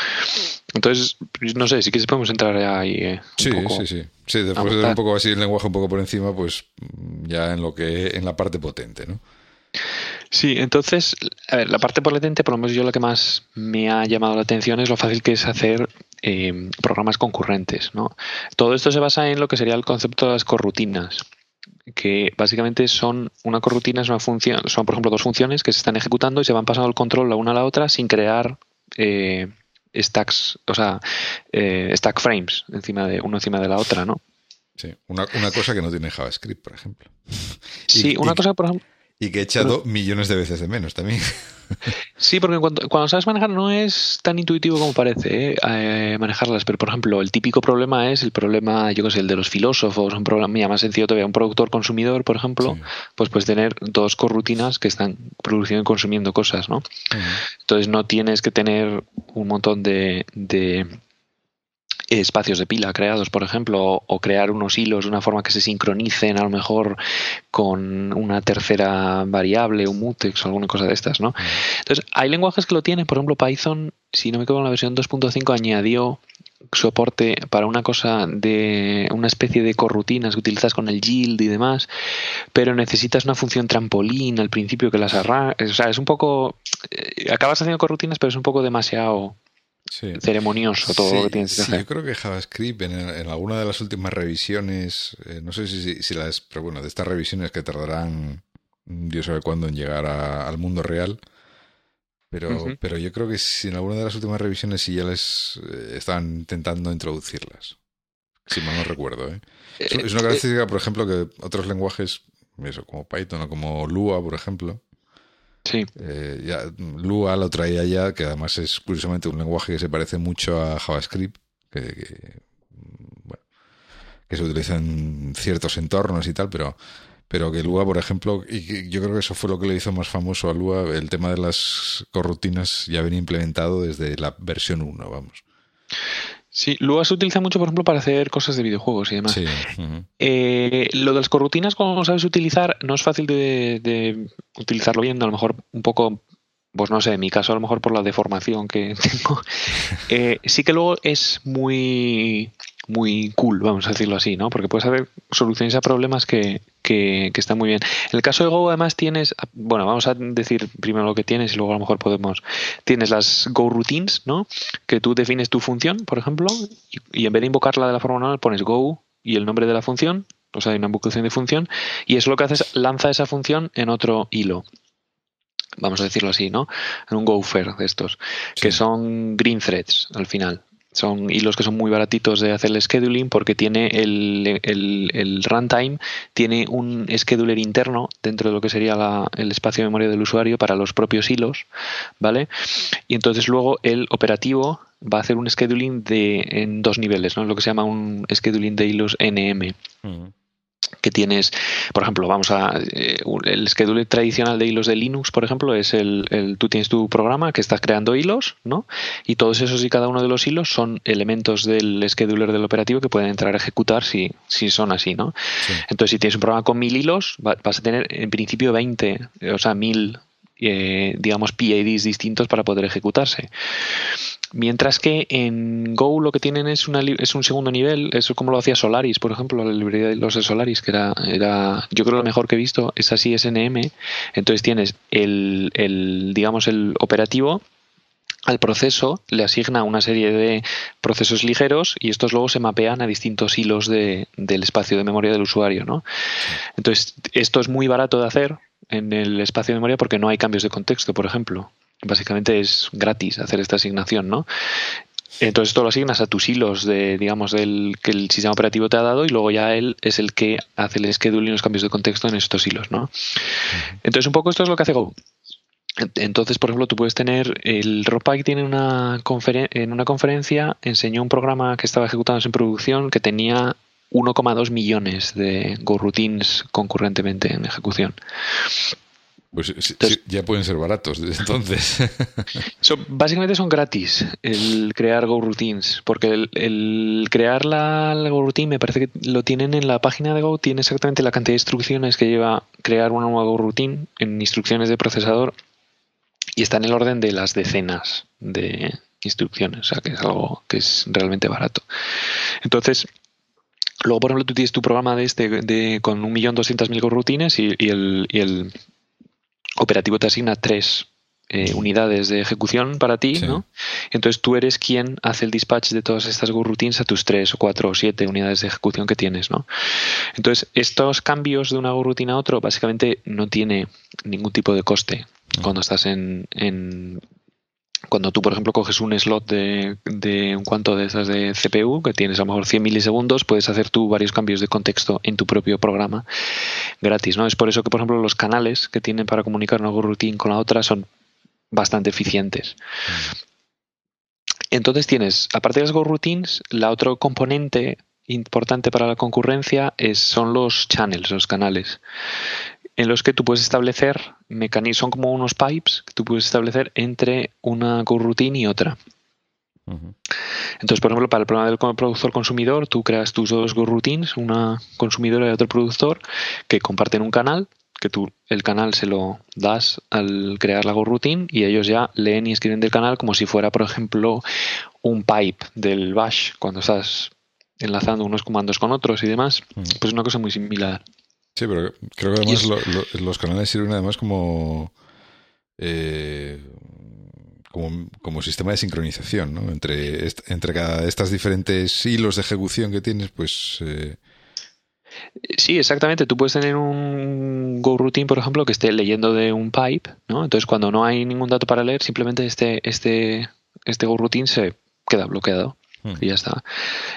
Entonces, no sé, si quieres podemos entrar ahí. Eh, sí, sí, sí. Sí, después de un poco así el lenguaje un poco por encima, pues ya en lo que en la parte potente, ¿no? Sí, entonces, a ver, la parte potente, por lo menos yo lo que más me ha llamado la atención es lo fácil que es hacer eh, programas concurrentes. ¿no? Todo esto se basa en lo que sería el concepto de las corrutinas. que básicamente son una corrutina es una función, son por ejemplo dos funciones que se están ejecutando y se van pasando el control la una a la otra sin crear eh, stacks, o sea, eh, stack frames encima de uno encima de la otra, ¿no? Sí, una, una cosa que no tiene JavaScript, por ejemplo. Sí, Y- una y- cosa, por ejemplo. Y que he echado millones de veces de menos también. Sí, porque cuando, cuando sabes manejar no es tan intuitivo como parece ¿eh? Eh, manejarlas, pero por ejemplo, el típico problema es el problema, yo qué sé, el de los filósofos, un problema mira, más sencillo todavía, un productor consumidor, por ejemplo, Sí. pues puedes tener dos corrutinas que están produciendo y consumiendo cosas, ¿no? Entonces no tienes que tener un montón de, de espacios de pila creados, por ejemplo, o, crear unos hilos de una forma que se sincronicen a lo mejor con una tercera variable, un mutex o alguna cosa de estas, ¿no? Entonces, hay lenguajes que lo tienen, por ejemplo, Python, si no me equivoco, en la versión 2.5 añadió soporte para una cosa de una especie de corrutinas que utilizas con el yield y demás, pero necesitas una función trampolín al principio que las arranca, o sea, es un poco eh, acabas haciendo corrutinas, pero es un poco demasiado Sí. ceremonioso todo Sí, lo que tienes que hacer. yo creo que JavaScript en, en alguna de las últimas revisiones, eh, no sé si, si, si las, pero bueno, de estas revisiones que tardarán Dios sabe cuándo en llegar a- al mundo real, pero, pero yo creo que si en alguna de las últimas revisiones sí ya les eh, estaban intentando introducirlas. Si mal no recuerdo, ¿eh? Es, es una Eh, característica, por ejemplo, que otros lenguajes, eso, como Python o como Lua, por ejemplo, Sí, eh, Lua lo traía ya, que además es curiosamente un lenguaje que se parece mucho a JavaScript, que, mm, bueno, que se utiliza en ciertos entornos y tal, pero, pero que Lua, por ejemplo, y yo creo que eso fue lo que le hizo más famoso a Lua, el tema de las corrutinas ya venía implementado desde la versión 1, vamos. Sí. Lua se utiliza mucho, por ejemplo, para hacer cosas de videojuegos y demás. Sí. Eh, lo de las corrutinas, como sabes utilizar, no es fácil de, de utilizarlo bien, a lo mejor un poco, pues no sé, en mi caso a lo mejor por la deformación que tengo. Eh, sí que luego es muy, muy cool, vamos a decirlo así, ¿no? Porque puedes hacer soluciones a problemas que, que, que están muy bien. En el caso de Go además tienes, bueno, vamos a decir primero lo que tienes y luego a lo mejor podemos, tienes las Go routines, ¿no? Que tú defines tu función, por ejemplo, y, y en vez de invocarla de la forma normal pones Go y el nombre de la función, o sea, hay una invocación de función, y eso lo que hace es lanza esa función en otro hilo. Vamos a decirlo así, ¿no? En un gopher de estos, que son green threads al final. Son hilos que son muy baratitos de hacer el scheduling porque tiene el, el, el runtime, tiene un scheduler interno dentro de lo que sería el espacio de memoria del usuario para los propios hilos, ¿vale? Y entonces luego el operativo va a hacer un scheduling de, en dos niveles, ¿no? Lo que se llama un scheduling de hilos NM Ujú. Que tienes, por ejemplo, vamos a eh, el scheduler tradicional de hilos de Linux, por ejemplo, es el, el- tú tienes tu programa que estás creando hilos, ¿no? Y todos esos y cada uno de los hilos son elementos del scheduler del operativo que pueden entrar a ejecutar si, si son así, ¿no? Sí. Entonces, si tienes un programa con mil hilos, va- vas a tener en principio 20, o sea, mil, eh, digamos, PIDs distintos para poder ejecutarse. Mientras que en Go lo que tienen es, un segundo nivel, eso como lo hacía Solaris, por ejemplo, la librería de los de Solaris, que era, era yo creo lo mejor que he visto, es así SNM. Entonces tienes el, el digamos, el operativo al proceso le asigna una serie de procesos ligeros y estos luego se mapean a distintos hilos de- del espacio de memoria del usuario, ¿no? Entonces, esto es muy barato de hacer en el espacio de memoria porque no hay cambios de contexto, por ejemplo. Básicamente es gratis hacer esta asignación, ¿no? Entonces esto lo asignas a tus hilos de, digamos, del que el sistema operativo te ha dado y luego ya él es el que hace el scheduling y los cambios de contexto en estos hilos, ¿no? Entonces un poco esto es lo que hace Go. Entonces, por ejemplo, tú puedes tener el Ropak tiene una conferen- en una conferencia enseñó un programa que estaba ejecutándose en producción que tenía 1,2 millones de Go routines concurrentemente en ejecución. Pues sí, ya pueden ser baratos desde entonces. Son- básicamente son gratis el crear Go routines, porque el, el crear la, la Go routine me parece que lo tienen en la página de Go, tiene exactamente la cantidad de instrucciones que lleva crear una nueva Go routine en instrucciones de procesador y está en el orden de las decenas de instrucciones, o sea que es algo que es realmente barato. Entonces, luego por ejemplo tú tienes tu programa de este de, con 1.200.000 Go routines y, y el, y el operativo te asigna tres eh, unidades de ejecución para ti, ¿no? Entonces tú eres quien hace el dispatch de todas estas Go routines a tus tres o cuatro o siete unidades de ejecución que tienes, ¿no? Entonces, estos cambios de una Go routine a otro básicamente no tiene ningún tipo de coste cuando estás en, en cuando tú, por ejemplo, coges un slot de, de, un cuanto de esas de CPU, que tienes a lo mejor 100 milisegundos, puedes hacer tú varios cambios de contexto en tu propio programa gratis, ¿no? Es por eso que, por ejemplo, los canales que tienen para comunicar una routine con la otra son bastante eficientes. Entonces tienes, aparte de las Routines, la otro componente importante para la concurrencia es, son los channels, los canales en los que tú puedes establecer mecanismos, son como unos pipes que tú puedes establecer entre una coroutine y otra. Entonces, por ejemplo, para el programa del productor consumidor, tú creas tus dos routines, una consumidora y otro productor, que comparten un canal, que tú el canal se lo das al crear la routine y ellos ya leen y escriben del canal como si fuera, por ejemplo, un pipe del bash cuando estás enlazando unos comandos con otros y demás. Pues es una cosa muy similar. Sí, pero creo que además los canales sirven además como, eh, como, como, sistema de sincronización, ¿no? Entre, entre cada estas diferentes hilos de ejecución que tienes, pues... Eh... Sí, exactamente. Tú puedes tener un Go routine, por ejemplo, que esté leyendo de un pipe, ¿no? Entonces, cuando no hay ningún dato para leer, simplemente este, este, este Go routine se queda bloqueado. Hmm. Y ya está.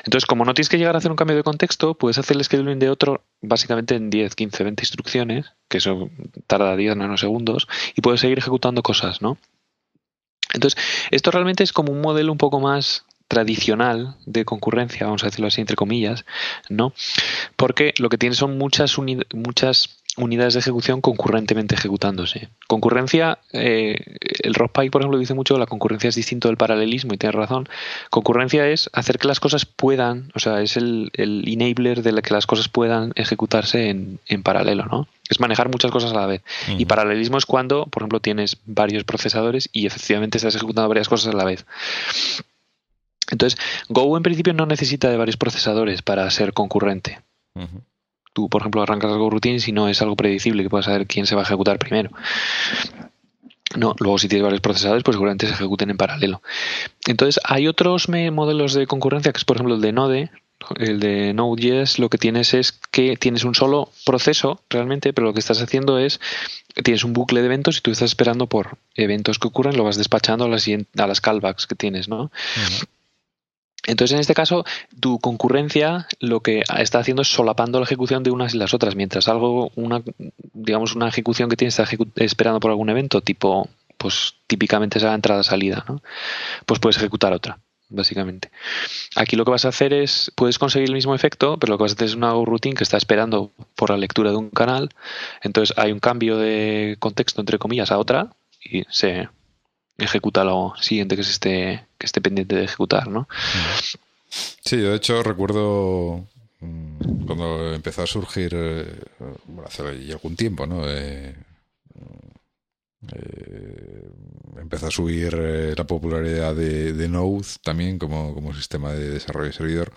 Entonces, como no tienes que llegar a hacer un cambio de contexto, puedes hacer el scheduling de otro básicamente en 10, 15, 20 instrucciones, que eso tarda 10 nanosegundos, y puedes seguir ejecutando cosas, ¿no? Entonces, esto realmente es como un modelo un poco más tradicional de concurrencia, vamos a decirlo así entre comillas, ¿no? Porque lo que tienes son muchas muchas unidades de ejecución concurrentemente ejecutándose. Concurrencia, eh, el Rock Pike, por ejemplo, dice mucho que la concurrencia es distinto del paralelismo y tiene razón. Concurrencia es hacer que las cosas puedan, o sea, es el, enabler de que las cosas puedan ejecutarse en, paralelo, ¿no? Es manejar muchas cosas a la vez. Y paralelismo es cuando, por ejemplo, tienes varios procesadores y efectivamente estás ejecutando varias cosas a la vez. Entonces, Go en principio no necesita de varios procesadores para ser concurrente tú, por ejemplo, arrancas algo routines y no es algo predecible que puedas saber quién se va a ejecutar primero. No, luego si tienes varios procesadores, pues seguramente se ejecuten en paralelo. Entonces, hay otros modelos de concurrencia, que es por ejemplo el de Node, el de Node.js, lo que tienes es que tienes un solo proceso realmente, pero lo que estás haciendo es, tienes un bucle de eventos y tú estás esperando por eventos que ocurren, lo vas despachando a las, a las callbacks que tienes, ¿no? Entonces, en este caso, tu concurrencia lo que está haciendo es solapando la ejecución de unas y las otras. Mientras algo, una, digamos, una ejecución que tienes está esperando por algún evento, tipo, pues típicamente esa entrada-salida, ¿no? Pues puedes ejecutar otra, básicamente. Aquí lo que vas a hacer es, puedes conseguir el mismo efecto, pero lo que vas a hacer es una routine que está esperando por la lectura de un canal. Entonces hay un cambio de contexto, entre comillas, a otra y se ejecuta lo siguiente que se esté, que esté pendiente de ejecutar, ¿no? Sí, de hecho recuerdo mm, cuando empezó a surgir, eh, hace algún tiempo, ¿no? Eh, eh, empezó a subir la popularidad de, de, Node también como, como sistema de desarrollo de servidor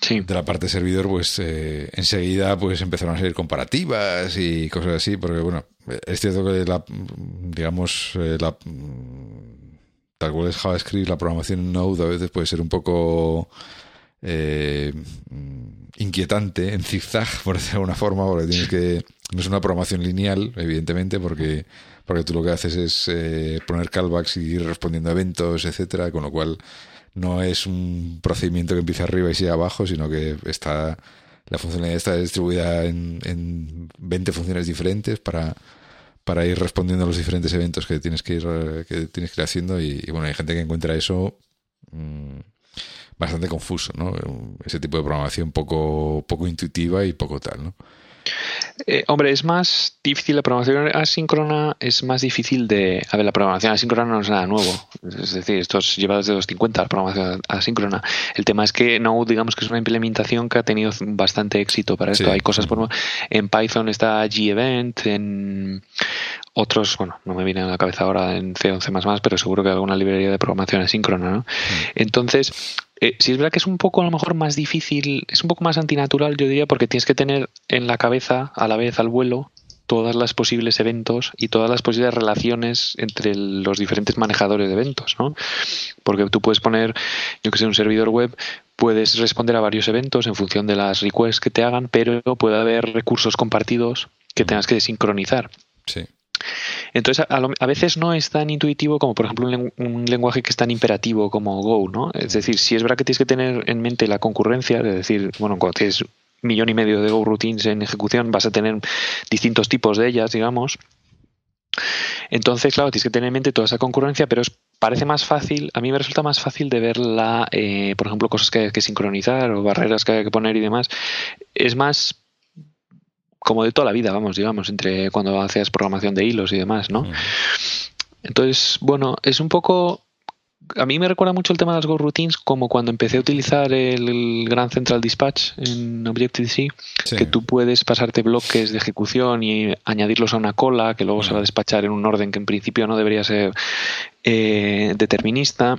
de la parte servidor, pues eh, enseguida pues empezaron a salir comparativas y cosas así, porque bueno, es cierto que la, digamos, eh, la, tal cual es JavaScript, la programación en Node a veces puede ser un poco eh, inquietante en zigzag, por decirlo de alguna forma, porque tienes que, no es una programación lineal, evidentemente, porque, porque tú lo que haces es poner callbacks y ir respondiendo a eventos, etcétera, con lo cual no es un procedimiento que empieza arriba y sigue abajo, sino que está la funcionalidad está distribuida en, en 20 funciones diferentes para, para ir respondiendo a los diferentes eventos que tienes que ir, que tienes que haciendo y, bueno, hay gente que encuentra eso mm, bastante confuso, ¿no? Ese tipo de programación poco, poco intuitiva y poco tal, ¿no? Eh, hombre, es más difícil la programación asíncrona, es más difícil de... A ver, la programación asíncrona no es nada nuevo. Es decir, esto es lleva desde los 50, la programación asíncrona. El tema es que no, digamos que es una implementación que ha tenido bastante éxito para esto. Hay cosas, por en Python está G-Event, en otros, bueno, no me viene a la cabeza ahora en C11++, pero seguro que alguna librería de programación asíncrona, ¿no? Mm. Entonces, eh, si es verdad que es un poco a lo mejor más difícil, es un poco más antinatural, yo diría, porque tienes que tener en la cabeza a la vez al vuelo todas las posibles eventos y todas las posibles relaciones entre los diferentes manejadores de eventos, ¿no? Porque tú puedes poner, yo que sé, un servidor web, puedes responder a varios eventos en función de las requests que te hagan, pero puede haber recursos compartidos que tengas que sincronizar. Sí. Entonces, a, veces no es tan intuitivo como, por ejemplo, un, lenguaje que es tan imperativo como Go, ¿no? Es decir, si es verdad que tienes que tener en mente la concurrencia, es decir, bueno, cuando tienes un millón y medio de Go routines en ejecución, vas a tener distintos tipos de ellas, digamos. Entonces, claro, tienes que tener en mente toda esa concurrencia, pero es, parece más fácil, a mí me resulta más fácil de ver eh, por ejemplo, cosas que hay que sincronizar o barreras que hay que poner y demás. Es más como de toda la vida, vamos, digamos, entre cuando hacías programación de hilos y demás, ¿no? Entonces, bueno, es un poco a mí me recuerda mucho el tema de las Go Routines como cuando empecé a utilizar el, Gran Central Dispatch en Objective-C, que tú puedes pasarte bloques de ejecución y añadirlos a una cola que luego se va a despachar en un orden que en principio no debería ser eh, determinista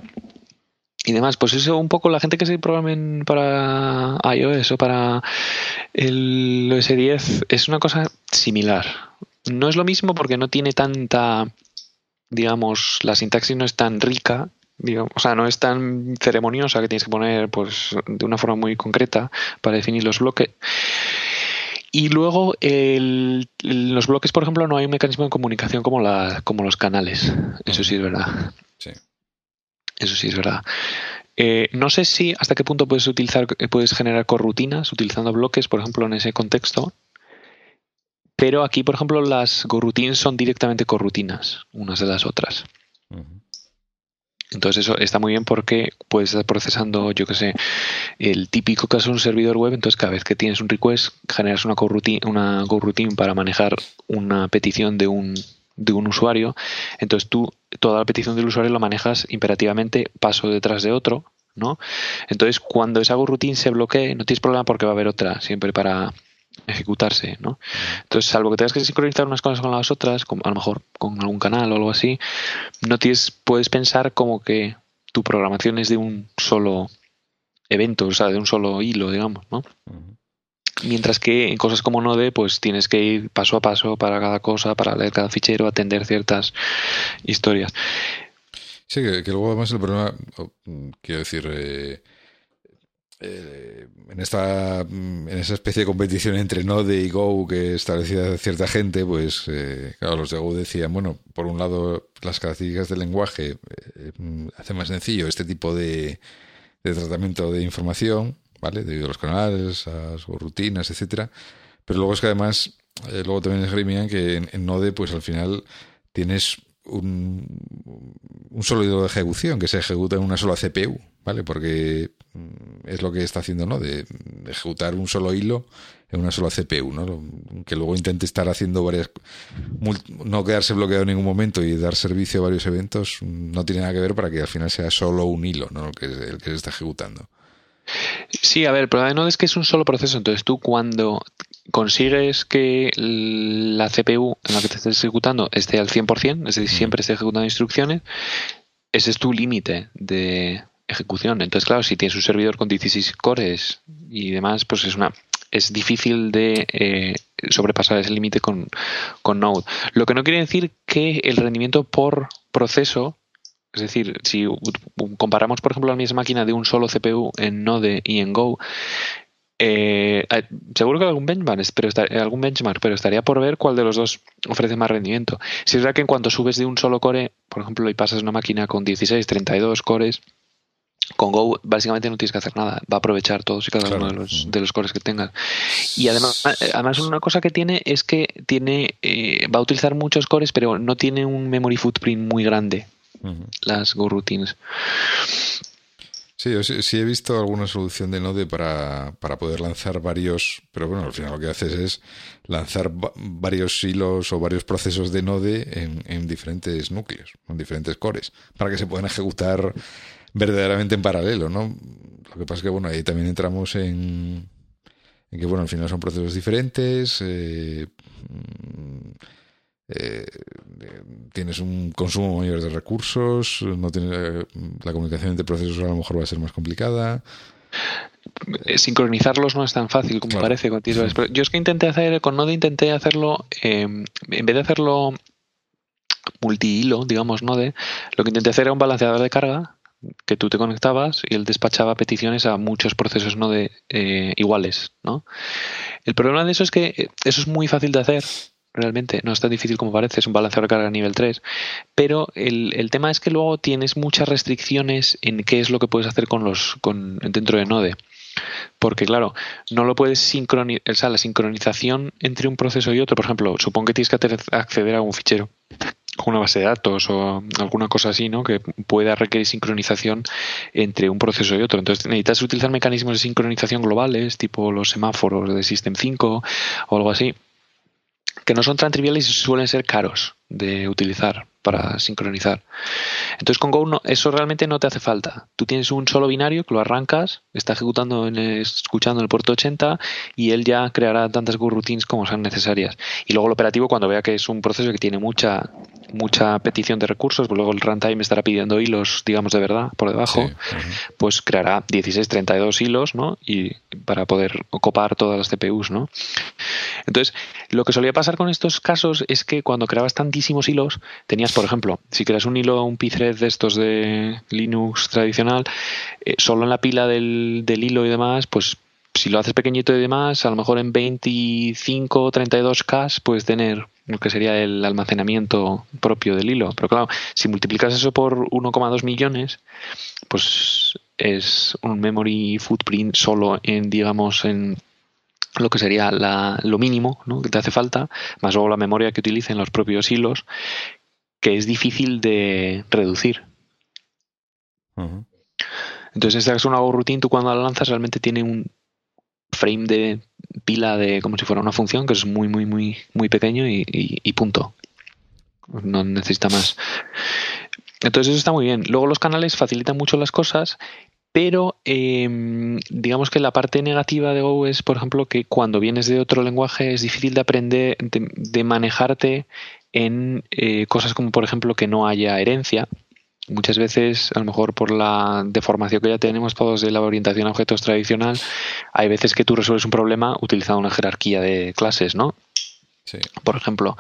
y demás. Pues eso un poco la gente que se programen para iOS o para el OS 10 es una cosa similar. No es lo mismo porque no tiene tanta, digamos, la sintaxis no es tan rica, digamos, o sea, no es tan ceremoniosa que tienes que poner pues de una forma muy concreta para definir los bloques. Y luego el, los bloques, por ejemplo, no hay un mecanismo de comunicación como, la, como los canales. Eso sí es verdad. Sí. Eso sí es verdad. Eh, no sé si hasta qué punto puedes utilizar, puedes generar corrutinas utilizando bloques, por ejemplo, en ese contexto. Pero aquí, por ejemplo, las corrutinas son directamente corrutinas, unas de las otras. Entonces eso está muy bien porque puedes estar procesando, yo que sé, el típico caso de un servidor web, entonces cada vez que tienes un request generas una coroutine, una coroutine para manejar una petición de un, de un usuario, entonces tú toda la petición del usuario lo manejas imperativamente paso detrás de otro, ¿no? Entonces cuando esa routine se bloquee, no tienes problema porque va a haber otra siempre para ejecutarse, ¿no? Entonces, salvo que tengas que sincronizar unas cosas con las otras, a lo mejor con algún canal o algo así, no tienes, puedes pensar como que tu programación es de un solo evento, o sea, de un solo hilo, digamos, ¿no? Mientras que en cosas como Node, pues tienes que ir paso a paso para cada cosa, para leer cada fichero, atender ciertas historias. Sí, que, luego además el problema, quiero decir, eh, eh, en esta en esa especie de competición entre Node y Go que establecía cierta gente, pues eh, claro, los de Go decían, bueno, por un lado las características del lenguaje hacen más sencillo este tipo de tratamiento de información ¿vale? Debido a los canales, a sus rutinas, etcétera. Pero luego es que además, eh, luego también esgrimían que en, Node, pues al final tienes un, un solo hilo de ejecución que se ejecuta en una sola CPU, ¿vale? Porque mm, es lo que está haciendo Node, ejecutar un solo hilo en una sola CPU, ¿no? Que luego intente estar haciendo varias. no quedarse bloqueado en ningún momento y dar servicio a varios eventos, no tiene nada que ver para que al final sea solo un hilo, ¿no? El que, el que se está ejecutando. Sí, a ver, el problema no es que es un solo proceso. Entonces tú cuando consigues que la CPU en la que te estés ejecutando esté al 100%, es decir, siempre esté ejecutando instrucciones, ese es tu límite de ejecución. Entonces, claro, si tienes un servidor con 16 cores y demás, pues es una es difícil de eh, sobrepasar ese límite con, con Node. Lo que no quiere decir que el rendimiento por proceso es decir, si comparamos, por ejemplo, la misma máquina de un solo CPU en Node y en Go, eh, seguro que algún benchmark, pero algún benchmark, pero estaría por ver cuál de los dos ofrece más rendimiento. Si es verdad que en cuanto subes de un solo core, por ejemplo, y pasas una máquina con 16, 32 cores, con Go básicamente no tienes que hacer nada, va a aprovechar todos y cada uno de los, de los cores que tengas. Y además, además una cosa que tiene es que tiene eh, va a utilizar muchos cores, pero no tiene un memory footprint muy grande las Go Routines. Sí, yo sí, he visto alguna solución de Node para, poder lanzar varios, pero bueno, al final lo que haces es lanzar varios hilos o varios procesos de Node en, diferentes núcleos, en diferentes cores, para que se puedan ejecutar verdaderamente en paralelo, ¿no? Lo que pasa es que, bueno, ahí también entramos en, en que, bueno, al final son procesos diferentes, eh, eh, tienes un consumo mayor de recursos, no tiene, la comunicación entre procesos a lo mejor va a ser más complicada. Eh, sincronizarlos no es tan fácil como parece con Yo es que intenté hacer, con Node intenté hacerlo, em, en vez de hacerlo multi-hilo, digamos, Node, lo que intenté hacer era un balanceador de carga que tú te conectabas y él despachaba peticiones a muchos procesos Node eh, iguales, ¿no? El problema de eso es que eh, eso es muy fácil de hacer, realmente, no es tan difícil como parece, es un balanceador de carga nivel 3, pero el, el, tema es que luego tienes muchas restricciones en qué es lo que puedes hacer con los con, dentro de Node. Porque, claro, no lo puedes sincronizar, o sea, la sincronización entre un proceso y otro, por ejemplo, supongo que tienes que acceder a un fichero una base de datos o alguna cosa así, ¿no? Que pueda requerir sincronización entre un proceso y otro. Entonces necesitas utilizar mecanismos de sincronización globales, tipo los semáforos de System 5 o algo así, que no son tan triviales y suelen ser caros de utilizar para sincronizar. Entonces con Go no, eso realmente no te hace falta. Tú tienes un solo binario que lo arrancas, está ejecutando, en escuchando en el puerto 80 y él ya creará tantas Go routines como sean necesarias. Y luego el operativo cuando vea que es un proceso que tiene mucha mucha petición de recursos, pues luego el runtime estará pidiendo hilos, digamos de verdad, por debajo, pues creará 16, 32 hilos, ¿no? Y para poder ocupar todas las CPUs, ¿no? Entonces, lo que solía pasar con estos casos es que cuando creabas tantísimos hilos, tenías por ejemplo, si creas un hilo, un pthread de estos de Linux tradicional, eh, solo en la pila del, hilo y demás, pues si lo haces pequeñito y demás, a lo mejor en 25 o 32 K puedes tener lo que sería el almacenamiento propio del hilo. Pero claro, si multiplicas eso por 1,2 millones, pues es un memory footprint solo en, digamos, en lo que sería lo mínimo que te hace falta, más luego la memoria que utilicen los propios hilos, que es difícil de reducir. Entonces, esta es una routine, tú cuando la lanzas realmente tiene un frame de pila de como si fuera una función que es muy, muy, muy, muy pequeño y, punto. No necesita más. Entonces eso está muy bien. Luego los canales facilitan mucho las cosas, pero em, digamos que la parte negativa de Go es, por ejemplo, que cuando vienes de otro lenguaje es difícil de aprender, de manejarte en eh, cosas como por ejemplo que no haya herencia. Muchas veces, a lo mejor por la deformación que ya tenemos todos de la orientación a objetos tradicional, hay veces que tú resuelves un problema utilizando una jerarquía de clases, ¿no? Sí. Por ejemplo.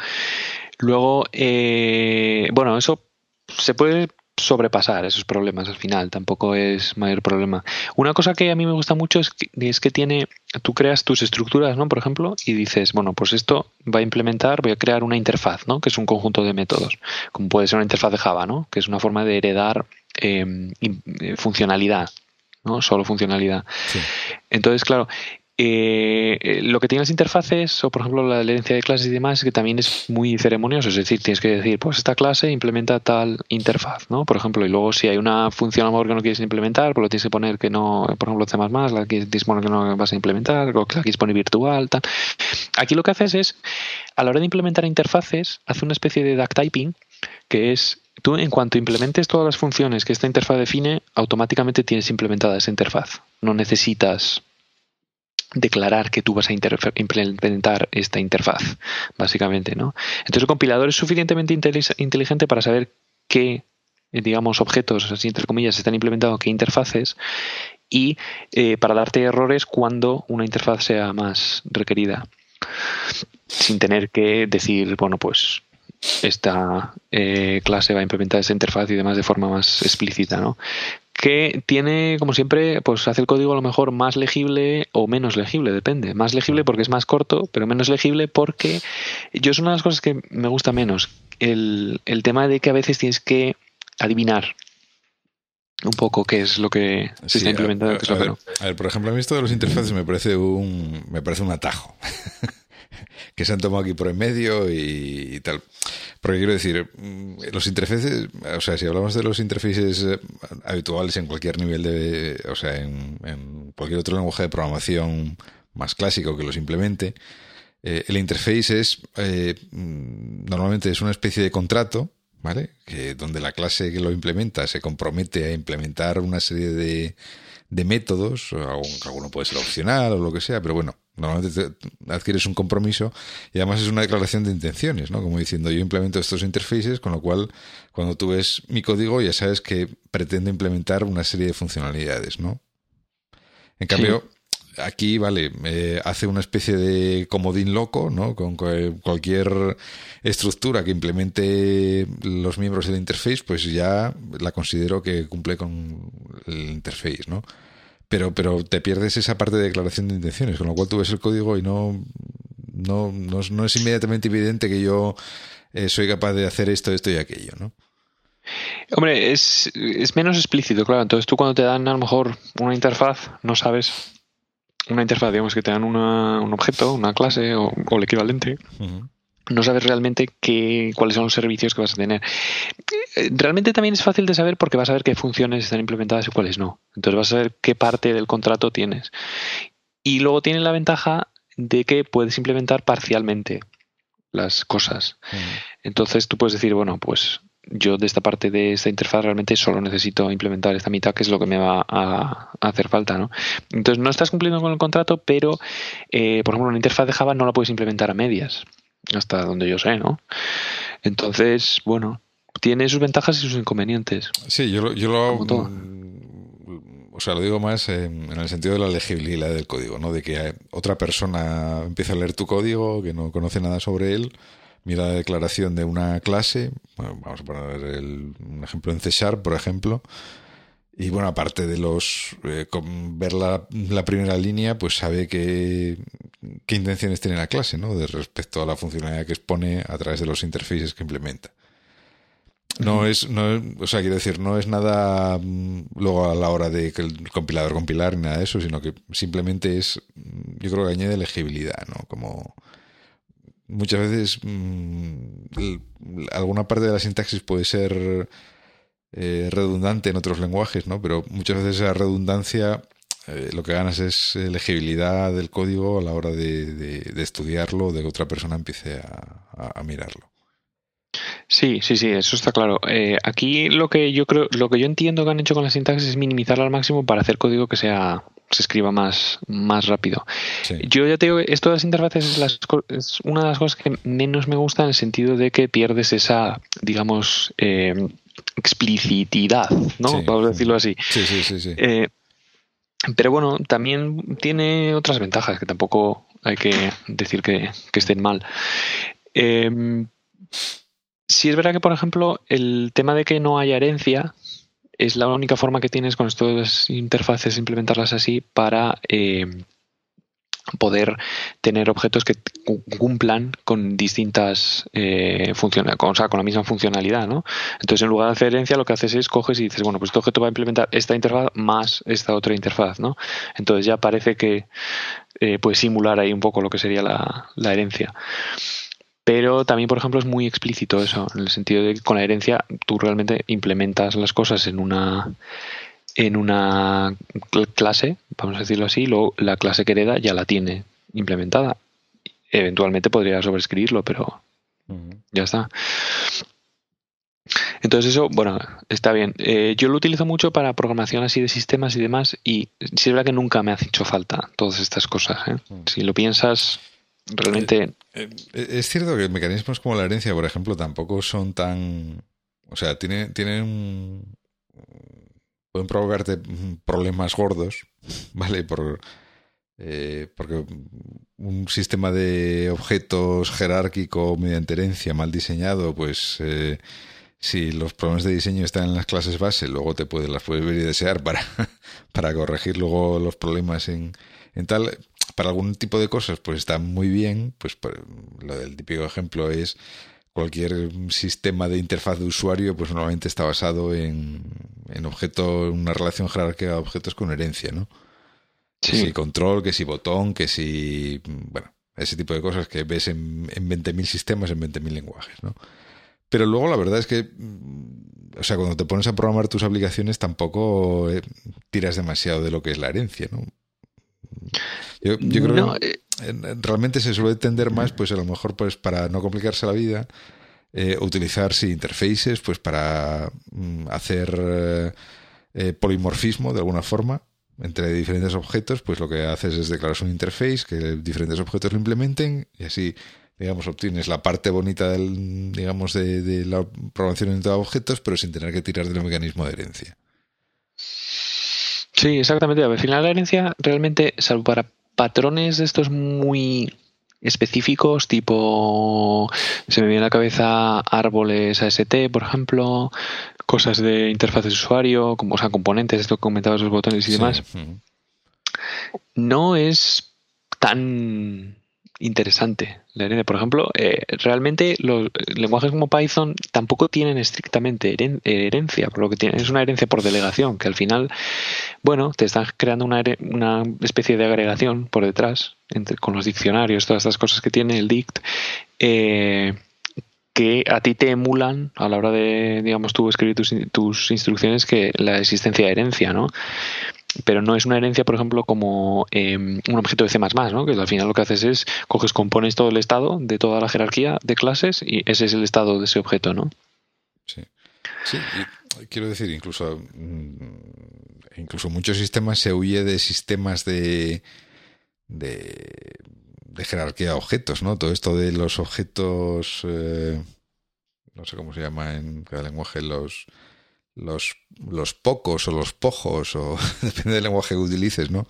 Luego, eh, bueno, eso se puede sobrepasar esos problemas al final, tampoco es mayor problema. Una cosa que a mí me gusta mucho es que, es que tiene, tú creas tus estructuras, ¿no? Por ejemplo, y dices, bueno, pues esto va a implementar, voy a crear una interfaz, ¿no? Que es un conjunto de métodos, como puede ser una interfaz de Java, ¿no? Que es una forma de heredar em, eh, funcionalidad, ¿no? Solo funcionalidad. Entonces, claro, eh, eh, lo que tienen las interfaces, o por ejemplo la herencia de clases y demás, es que también es muy ceremonioso. Es decir, tienes que decir, pues esta clase implementa tal interfaz, ¿no? Por ejemplo, y luego si hay una función a lo mejor que no quieres implementar, pues lo tienes que poner que no, por ejemplo, C++, la quieres poner que no vas a implementar, o que la quieres poner virtual, tal. Aquí lo que haces es, a la hora de implementar interfaces, hace una especie de duck typing, que es tú en cuanto implementes todas las funciones que esta interfaz define, automáticamente tienes implementada esa interfaz. No necesitas declarar que tú vas a implementar esta interfaz, básicamente, ¿no? Entonces el compilador es suficientemente inteligente para saber qué, digamos, objetos, así entre comillas, están implementados, qué interfaces, y eh, para darte errores cuando una interfaz sea más requerida, sin tener que decir, bueno, pues esta eh, clase va a implementar esa interfaz y demás de forma más explícita, ¿no? Que tiene, como siempre, pues hace el código a lo mejor más legible o menos legible, depende. Más legible porque es más corto, pero menos legible porque yo es una de las cosas que me gusta menos. El, tema de que a veces tienes que adivinar un poco qué es lo que se está implementando. A, ver, por ejemplo, a mí esto de los interfaces me parece un, me parece un atajo. que se han tomado aquí por en medio y, tal. Porque quiero decir, mm, los interfaces, o sea, si hablamos de los interfaces eh, habituales en cualquier nivel de, o sea, en, cualquier otro lenguaje de programación más clásico que los implemente, eh, el interface es, eh, mm, normalmente es una especie de contrato, ¿vale? Que donde la clase que lo implementa se compromete a implementar una serie de, de métodos, alguno puede ser opcional o lo que sea, pero bueno, Normalmente adquieres un compromiso y además es una declaración de intenciones, ¿no? Como diciendo, yo implemento estos interfaces, con lo cual cuando tú ves mi código ya sabes que pretendo implementar una serie de funcionalidades, ¿no? En cambio, aquí, vale, eh, hace una especie de comodín loco, ¿no? Con cualquier estructura que implemente los miembros del interface, pues ya la considero que cumple con el interface, ¿no? Pero, pero te pierdes esa parte de declaración de intenciones, con lo cual tú ves el código y no, no, no, es inmediatamente evidente que yo eh, soy capaz de hacer esto, esto y aquello, ¿no? Hombre, es, es menos explícito, claro. Entonces tú cuando te dan a lo mejor una interfaz, no sabes una interfaz, digamos, que te dan un objeto, una clase o, el equivalente. No sabes realmente qué, cuáles son los servicios que vas a tener. Eh, realmente también es fácil de saber porque vas a ver qué funciones están implementadas y cuáles no. Entonces vas a ver qué parte del contrato tienes. Y luego tiene la ventaja de que puedes implementar parcialmente las cosas. Entonces tú puedes decir, bueno, pues yo de esta parte de esta interfaz realmente solo necesito implementar esta mitad, que es lo que me va a, hacer falta, ¿no? Entonces no estás cumpliendo con el contrato, pero, eh, por ejemplo, una interfaz de Java no la puedes implementar a medias, hasta donde yo sé, ¿no? Entonces, bueno, tiene sus ventajas y sus inconvenientes. Sí, yo, yo lo hago... O sea, lo digo más en, el sentido de la legibilidad del código, ¿no? De que otra persona empieza a leer tu código, que no conoce nada sobre él, mira la declaración de una clase, vamos a poner un ejemplo en C Sharp, por ejemplo, y bueno, aparte de los eh, ver la, primera línea, pues sabe que, qué intenciones tiene la clase, ¿no? De respecto a la funcionalidad que expone a través de los interfaces que implementa. No es, no o sea, quiero decir, no es nada mm, luego a la hora de que el compilador compilar ni nada de eso, sino que simplemente es, yo creo que añade legibilidad, ¿no? Como, muchas veces mm, alguna parte de la sintaxis puede ser eh, redundante en otros lenguajes, ¿no? Pero muchas veces esa redundancia eh, lo que ganas es legibilidad del código a la hora de, estudiarlo, de que otra persona empiece a, mirarlo. Sí, sí, sí, eso está claro. Eh, aquí lo que yo creo, lo que yo entiendo que han hecho con la sintaxis es minimizarla al máximo para hacer código que sea se escriba más, más rápido. Yo ya te digo, esto de las interfaces es, una de las cosas que menos me gusta en el sentido de que pierdes esa, digamos, eh, explicitidad, ¿no? Vamos a decirlo así. Sí, sí, sí. sí. Eh, pero bueno, también tiene otras ventajas que tampoco hay que decir que, estén mal. Eh, si es verdad que, por ejemplo, el tema de que no haya herencia, es la única forma que tienes con estas interfaces implementarlas así para eh, poder tener objetos que cumplan con distintas eh, funciones, con, o sea, con la misma funcionalidad, ¿no? Entonces, en lugar de hacer herencia, lo que haces es coges y dices, bueno, pues este objeto va a implementar esta interfaz más esta otra interfaz, ¿no? Entonces ya parece que eh, puedes simular ahí un poco lo que sería la, la herencia. Pero también, por ejemplo, es muy explícito eso, en el sentido de que con la herencia tú realmente implementas las cosas en una en una clase, vamos a decirlo así, luego la clase que hereda ya la tiene implementada. Eventualmente podría sobreescribirlo, pero ya está. Entonces eso, bueno, está bien. Eh, yo lo utilizo mucho para programación así de sistemas y demás y sí es verdad que nunca me ha hecho falta todas estas cosas. ¿eh? Si lo piensas, realmente... Eh, es cierto que mecanismos como la herencia, por ejemplo, tampoco son tan... O sea, tienen, tienen pueden provocarte problemas gordos, ¿vale? Por, eh, porque un sistema de objetos jerárquico mediante herencia mal diseñado, pues si los problemas de diseño están en las clases base, luego te puedes, las puedes ver y desear para, para corregir luego los problemas en, en tal para algún tipo de cosas, pues está muy bien. Pues lo del típico ejemplo es cualquier sistema de interfaz de usuario, pues normalmente está basado en, en una relación jerárquica de objetos con herencia, ¿no? Que si control, que si botón, que si. Bueno, ese tipo de cosas que ves en, en 20.000 sistemas, en 20.000 lenguajes, ¿no? Pero luego la verdad es que, o sea, cuando te pones a programar tus aplicaciones tampoco eh, tiras demasiado de lo que es la herencia, ¿no? Yo, creo que eh, realmente se suele tender más, pues a lo mejor, pues para no complicarse la vida, eh, utilizar sí, interfaces, pues para mm, hacer eh, polimorfismo de alguna forma entre diferentes objetos, pues lo que haces es declarar un interface que diferentes objetos lo implementen y así, digamos, obtienes la parte bonita del, digamos, de, de la programación entre objetos, pero sin tener que tirar del mecanismo de herencia. Sí, exactamente. Al final la herencia realmente, salvo para patrones de estos muy específicos, tipo, se me viene a la cabeza árboles AST, por ejemplo, cosas de interfaz de usuario, como, o sea, componentes, esto que comentabas, los botones y demás, no es tan interesante la herencia. Por ejemplo, eh, realmente los lenguajes como Python tampoco tienen estrictamente herencia, por lo que es una herencia por delegación, que al final, bueno, te están creando una, una especie de agregación por detrás, con los diccionarios, todas estas cosas que tiene el dict, eh, que a ti te emulan a la hora de, digamos, tú escribir tus, tus instrucciones que la existencia de herencia, ¿no? Pero no es una herencia, por ejemplo, como em, un objeto de C++, ¿no? que al final lo que haces es coges, compones todo el estado de toda la jerarquía de clases y ese es el estado de ese objeto, ¿no? Sí. Sí, quiero decir, incluso, mm, incluso muchos sistemas se huye de sistemas de, de, jerarquía de objetos, ¿no? Todo esto de los objetos, eh, no sé cómo se llama en cada lenguaje, los los, los pocos o los pojos, o depende del lenguaje que utilices, ¿no?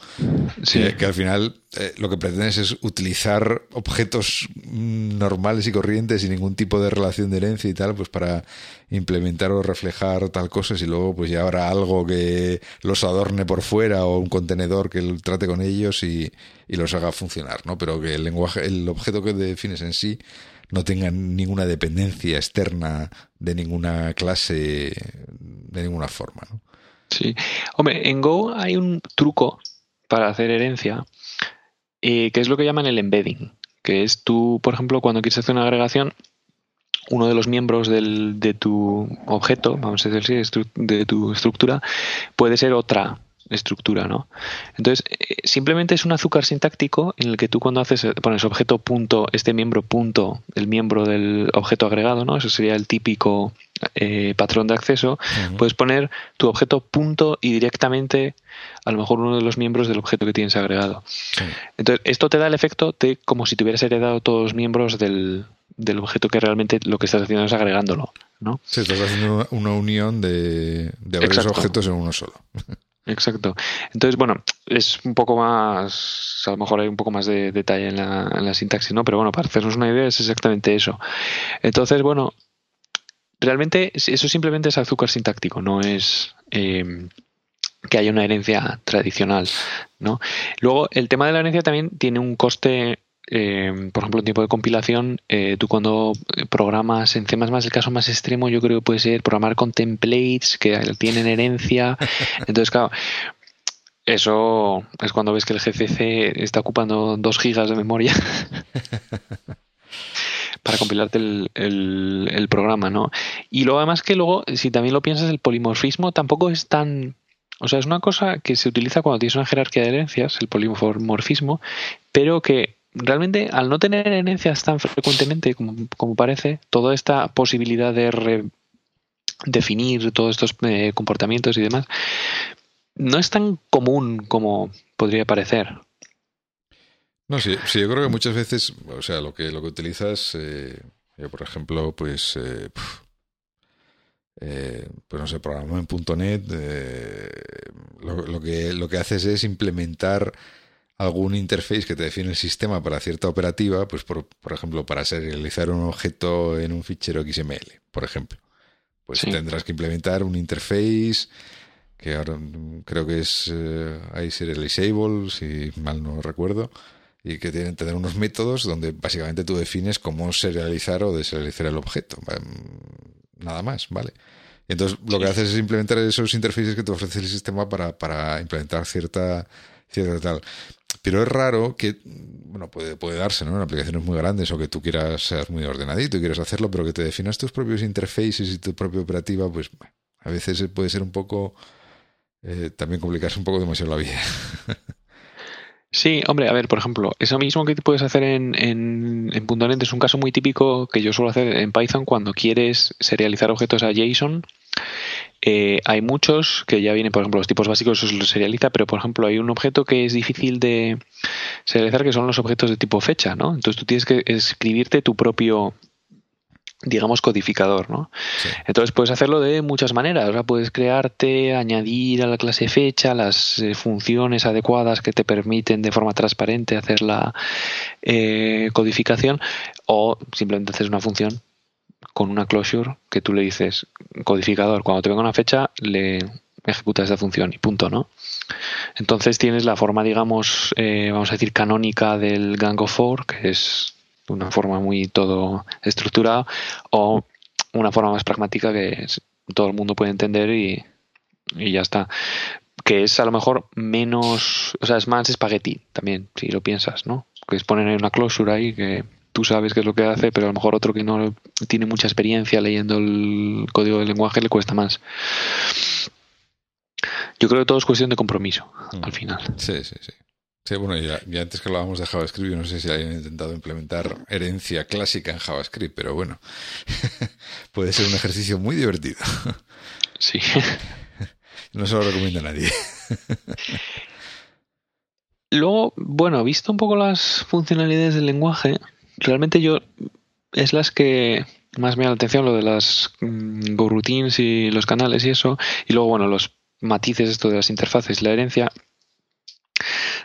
Sí. Que, al final eh, lo que pretendes es utilizar objetos normales y corrientes sin ningún tipo de relación de herencia y tal, pues para implementar o reflejar tal cosa, y luego pues ya habrá algo que los adorne por fuera o un contenedor que trate con ellos y, y los haga funcionar, ¿no? Pero que el lenguaje, el objeto que defines en sí no tengan ninguna dependencia externa de ninguna clase, de ninguna forma. ¿no? Sí. Hombre, en Go hay un truco para hacer herencia, eh, que es lo que llaman el embedding, que es tú, por ejemplo, cuando quieres hacer una agregación, uno de los miembros del, de tu objeto, vamos a decir, de tu estructura, puede ser otra estructura, ¿no? Entonces, eh, simplemente es un azúcar sintáctico en el que tú cuando haces, pones objeto punto, este miembro punto, el miembro del objeto agregado, ¿no? Eso sería el típico eh, patrón de acceso. Puedes poner tu objeto punto y directamente a lo mejor uno de los miembros del objeto que tienes agregado. Entonces, esto te da el efecto de como si tuvieras heredado todos los miembros del, del objeto que realmente lo que estás haciendo es agregándolo, ¿no? Sí, estás haciendo una unión de, de varios objetos en uno solo. Exacto. Entonces, bueno, es un poco más, a lo mejor hay un poco más de detalle en la, sintaxis, ¿no? Pero bueno, para hacernos una idea es exactamente eso. Entonces, bueno, realmente eso simplemente es azúcar sintáctico, no es eh, que haya una herencia tradicional, ¿no? Luego, el tema de la herencia también tiene un coste eh, por ejemplo, en tiempo de compilación, eh, tú cuando programas en C++, el caso más extremo yo creo que puede ser programar con templates que tienen herencia. Entonces, claro, eso es cuando ves que el GCC está ocupando 2 gigas de memoria para compilarte el, el, programa, ¿no? Y luego además que luego, si también lo piensas, el polimorfismo tampoco es tan... O sea, es una cosa que se utiliza cuando tienes una jerarquía de herencias, el polimorfismo, pero que realmente al no tener herencias tan frecuentemente como, parece, toda esta posibilidad de definir todos estos eh, comportamientos y demás, no es tan común como podría parecer. No, sí, sí, yo creo que muchas veces, o sea, lo que, lo que utilizas, eh, yo por ejemplo, pues, eh, pues no sé, programa en .NET, lo, que, lo que haces es implementar algún interface que te define el sistema para cierta operativa, pues por, por ejemplo, para serializar un objeto en un fichero XML, por ejemplo. Pues tendrás que implementar un interface que ahora creo que es eh, iSerializable, si mal no recuerdo, y que tienen tener unos métodos donde básicamente tú defines cómo serializar o deserializar el objeto. Nada más, ¿vale? Entonces lo que haces es implementar esos interfaces que te ofrece el sistema para, para implementar cierta, cierta tal. Pero es raro que, bueno, puede, puede darse, ¿no? En aplicaciones muy grandes o que tú quieras ser muy ordenadito y quieras hacerlo, pero que te definas tus propios interfaces y tu propia operativa, pues a veces puede ser un poco, eh, también complicarse un poco demasiado la vida. Sí, hombre, a ver, por ejemplo, eso mismo que puedes hacer en, en, en .NET es un caso muy típico que yo suelo hacer en Python cuando quieres serializar objetos a JSON eh, hay muchos que ya vienen, por ejemplo, los tipos básicos se los serializa, pero por ejemplo hay un objeto que es difícil de serializar que son los objetos de tipo fecha, ¿no? Entonces tú tienes que escribirte tu propio digamos, codificador, ¿no? Entonces puedes hacerlo de muchas maneras. O sea, puedes crearte, añadir a la clase fecha las eh, funciones adecuadas que te permiten de forma transparente hacer la eh, codificación o simplemente haces una función con una closure que tú le dices codificador. Cuando te venga una fecha, le ejecuta esa función y punto, ¿no? Entonces tienes la forma, digamos, eh, vamos a decir, canónica del Gang of Four, que es una forma muy todo estructurado, o una forma más pragmática que todo el mundo puede entender y, y ya está. Que es a lo mejor menos, o sea, es más espagueti también, si lo piensas, ¿no? Que es poner una closura ahí que tú sabes qué es lo que hace, pero a lo mejor otro que no tiene mucha experiencia leyendo el código del lenguaje le cuesta más. Yo creo que todo es cuestión de compromiso, mm. al final. Sí, sí, sí. Sí, bueno, ya, antes que hablábamos de JavaScript, no sé si hayan intentado implementar herencia clásica en JavaScript, pero bueno, puede ser un ejercicio muy divertido. Sí. No se lo recomiendo a nadie. Luego, bueno, visto un poco las funcionalidades del lenguaje, realmente yo es las que más me da la atención, lo de las mm, Go routines y los canales y eso, y luego, bueno, los matices esto de las interfaces, la herencia.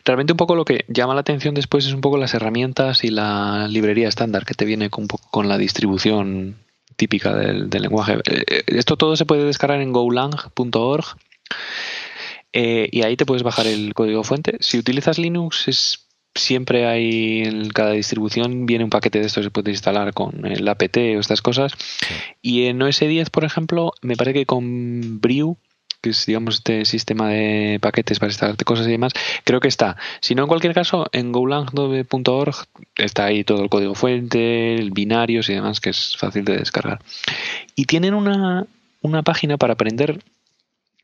Realmente un poco lo que llama la atención después es un poco las herramientas y la librería estándar que te viene con, con la distribución típica del, lenguaje. Eh, esto todo se puede descargar en golang.org eh, y ahí te puedes bajar el código fuente. Si utilizas Linux es siempre hay en cada distribución viene un paquete de estos que se puede instalar con el apt o estas cosas. Y en OS 10, por ejemplo, me parece que con Brew que es digamos este sistema de paquetes para instalarte cosas y demás, creo que está. Si no, en cualquier caso, en golang.org está ahí todo el código fuente, el binarios y demás, que es fácil de descargar. Y tienen una, una página para aprender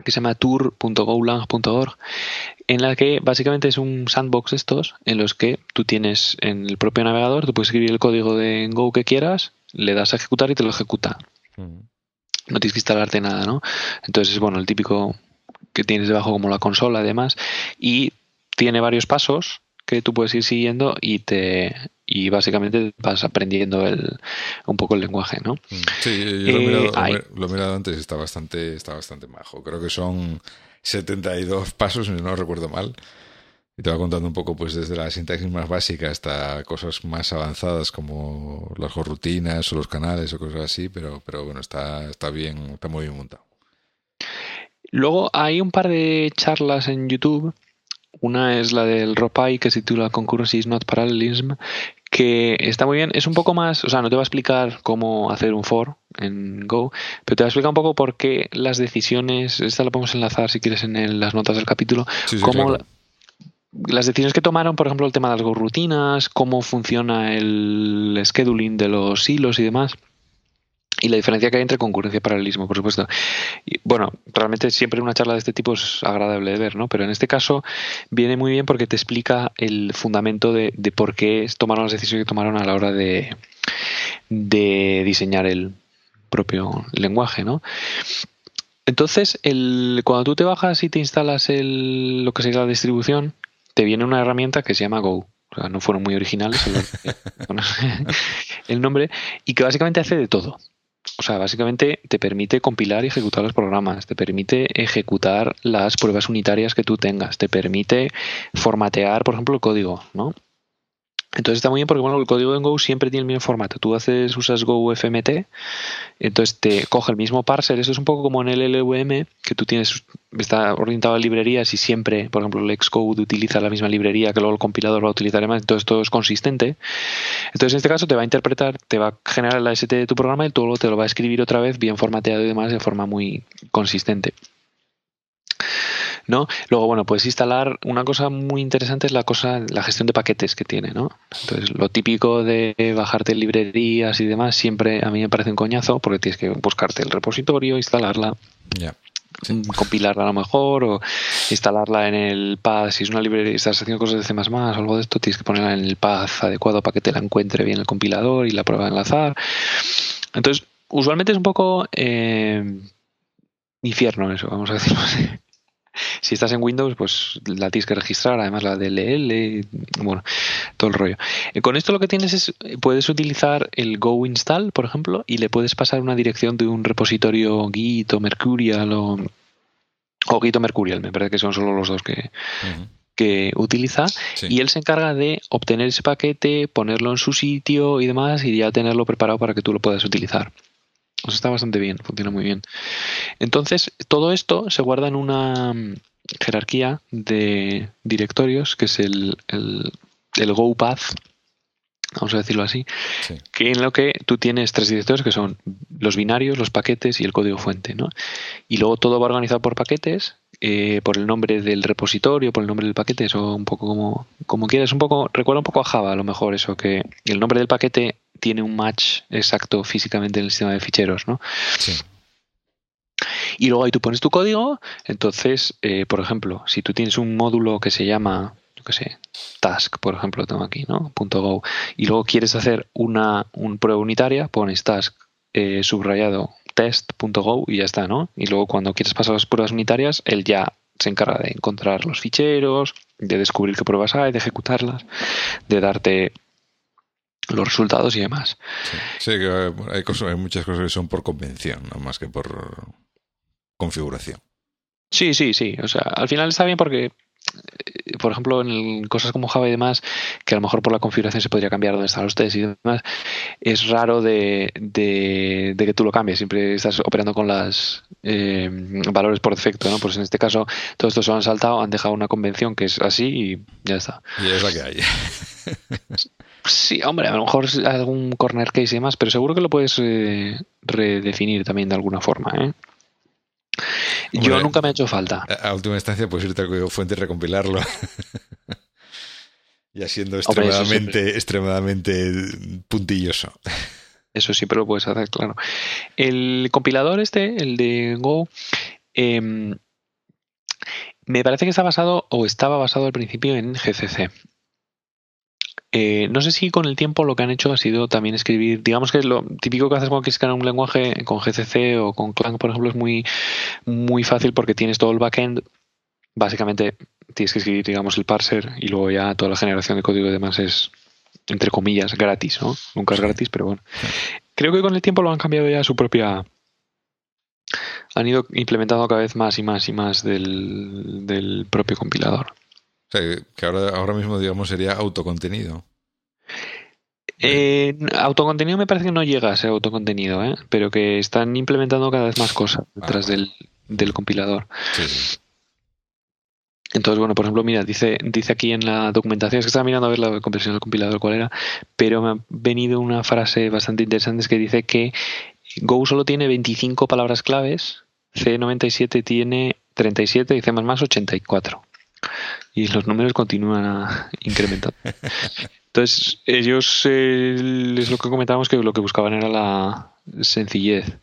que se llama tour.golang.org, en la que básicamente es un sandbox estos, en los que tú tienes en el propio navegador, tú puedes escribir el código de Go que quieras, le das a ejecutar y te lo ejecuta no tienes que instalarte nada, ¿no? Entonces, bueno, el típico que tienes debajo como la consola además y tiene varios pasos que tú puedes ir siguiendo y te y básicamente vas aprendiendo el, un poco el lenguaje, ¿no? Mm. Sí, yo lo, he mirado, eh, lo, he mirado, antes está bastante, está bastante majo. Creo que son 72 pasos, si no recuerdo mal. Y te va contando un poco, pues, desde la sintaxis más básica hasta cosas más avanzadas como las rutinas o los canales o cosas así, pero, pero bueno, está, está bien, está muy bien montado. Luego hay un par de charlas en YouTube. Una es la del ROPAI que se titula Concurrency is not parallelism, que está muy bien. Es un poco más, o sea, no te va a explicar cómo hacer un for en Go, pero te va a explicar un poco por qué las decisiones, esta la podemos enlazar si quieres en las notas del capítulo, cómo, las decisiones que tomaron, por ejemplo, el tema de las rutinas, cómo funciona el scheduling de los hilos y demás. Y la diferencia que hay entre concurrencia y paralelismo, por supuesto. Y, bueno, realmente siempre una charla de este tipo es agradable de ver, ¿no? Pero en este caso viene muy bien porque te explica el fundamento de, por qué tomaron las decisiones que tomaron a la hora de, de diseñar el propio lenguaje, ¿no? Entonces, el, cuando tú te bajas y te instalas el, lo que sería la distribución, te viene una herramienta que se llama Go. O sea, no fueron muy originales el nombre, y que básicamente hace de todo. O sea, básicamente te permite compilar y ejecutar los programas, te permite ejecutar las pruebas unitarias que tú tengas, te permite formatear, por ejemplo, el código, ¿no? Entonces está muy bien porque bueno, el código en Go siempre tiene el mismo formato. Tú haces, usas Go FMT, entonces te coge el mismo parser. Eso es un poco como en el LVM, que tú tienes, está orientado a librerías y siempre, por ejemplo, el Xcode utiliza la misma librería que luego el compilador va a utilizar además, entonces todo es consistente. Entonces en este caso te va a interpretar, te va a generar la ST de tu programa y todo te lo va a escribir otra vez bien formateado y demás de forma muy consistente. ¿No? Luego, bueno, puedes instalar una cosa muy interesante es la cosa, la gestión de paquetes que tiene, ¿no? Entonces, lo típico de bajarte librerías y demás, siempre a mí me parece un coñazo porque tienes que buscarte el repositorio, instalarla. Compilarla a lo mejor o instalarla en el path si es una librería estás haciendo cosas de C++ o algo de esto tienes que ponerla en el path adecuado para que te la encuentre bien el compilador y la prueba de enlazar entonces usualmente es un poco eh, infierno eso vamos a decirlo así si estás en Windows, pues la tienes que registrar, además la DLL, bueno, todo el rollo. Eh, con esto lo que tienes es, puedes utilizar el Go install, por ejemplo, y le puedes pasar una dirección de un repositorio Git o Mercurial o, o Git o Mercurial, me parece que son solo los dos que, que utiliza y él se encarga de obtener ese paquete, ponerlo en su sitio y demás y ya tenerlo preparado para que tú lo puedas utilizar. Eso está bastante bien, funciona muy bien. Entonces, todo esto se guarda en una mm, jerarquía de directorios, que es el, el, el Go Path, vamos a decirlo así, que en lo que tú tienes tres directorios que son los binarios, los paquetes y el código fuente, ¿no? Y luego todo va organizado por paquetes, eh, por el nombre del repositorio, por el nombre del paquete, eso un poco como, como quieras, un poco, recuerda un poco a Java a lo mejor eso, que el nombre del paquete tiene un match exacto físicamente en el sistema de ficheros, ¿no? Sí. Y luego ahí tú pones tu código, entonces, eh, por ejemplo, si tú tienes un módulo que se llama, yo qué sé, task, por ejemplo, tengo aquí, ¿no? .go, y luego quieres hacer una un prueba unitaria, pones task eh, subrayado test.go y ya está, ¿no? Y luego cuando quieres pasar las pruebas unitarias, él ya se encarga de encontrar los ficheros, de descubrir qué pruebas hay, de ejecutarlas, de darte los resultados y demás. Sí, que hay, cosas, hay muchas cosas que son por convención, no más que por configuración. Sí, sí, sí. O sea, al final está bien porque eh, por ejemplo, en cosas como Java y demás, que a lo mejor por la configuración se podría cambiar dónde están los tests y demás, es raro de, de, que tú lo cambies. Siempre estás operando con los eh, valores por defecto, ¿no? Pues en este caso, todos estos se han saltado, han dejado una convención que es así y ya está. Y es la que hay. Sí, hombre, a lo mejor algún corner case y demás, pero seguro que lo puedes eh, redefinir también de alguna forma. ¿eh? Yo nunca me ha hecho falta. A, última instancia, puedes irte al código fuente y recompilarlo. ya siendo extremadamente, extremadamente puntilloso. Eso siempre lo puedes hacer, claro. El compilador este, el de Go, em, me parece que está basado o estaba basado al principio en GCC. Eh, no sé si con el tiempo lo que han hecho ha sido también escribir, digamos que lo típico que haces cuando quieres crear un lenguaje con GCC o con Clang, por ejemplo, es muy, muy fácil porque tienes todo el backend. Básicamente tienes que escribir, digamos, el parser y luego ya toda la generación de código y demás es, entre comillas, gratis, ¿no? Nunca es gratis, pero bueno. Creo que con el tiempo lo han cambiado ya a su propia han ido implementando cada vez más y más y más del, del propio compilador. O sea, que ahora, ahora mismo, digamos, sería autocontenido. Eh, autocontenido me parece que no llega a ser autocontenido, ¿eh? pero que están implementando cada vez más cosas ah, detrás del, compilador. Entonces, bueno, por ejemplo, mira, dice, dice aquí en la documentación, es que estaba mirando a ver la conversión del compilador cuál era, pero me ha venido una frase bastante interesante es que dice que Go solo tiene 25 palabras claves, C97 tiene 37 y C++ 84 y los números continúan a incrementar. Entonces, ellos eh, es lo que comentábamos que lo que buscaban era la sencillez.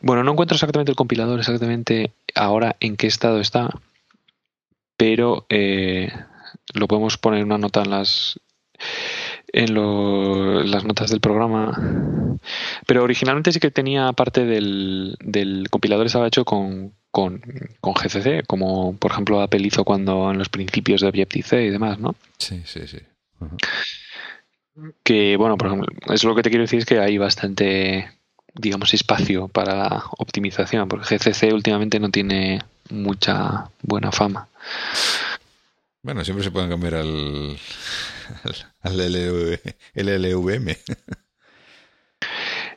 Bueno, no encuentro exactamente el compilador, exactamente ahora en qué estado está, pero eh, lo podemos poner una nota en las en las notas del programa. Pero originalmente sí que tenía parte del, del compilador, estaba hecho con, con, con, GCC, como por ejemplo Apple hizo cuando en los principios de Objective-C y demás, ¿no? Sí, sí, sí. Que, bueno, por ejemplo, es lo que te quiero decir es que hay bastante, digamos, espacio para la optimización, porque GCC últimamente no tiene mucha buena fama. Bueno, siempre se pueden cambiar al, al, LLVM.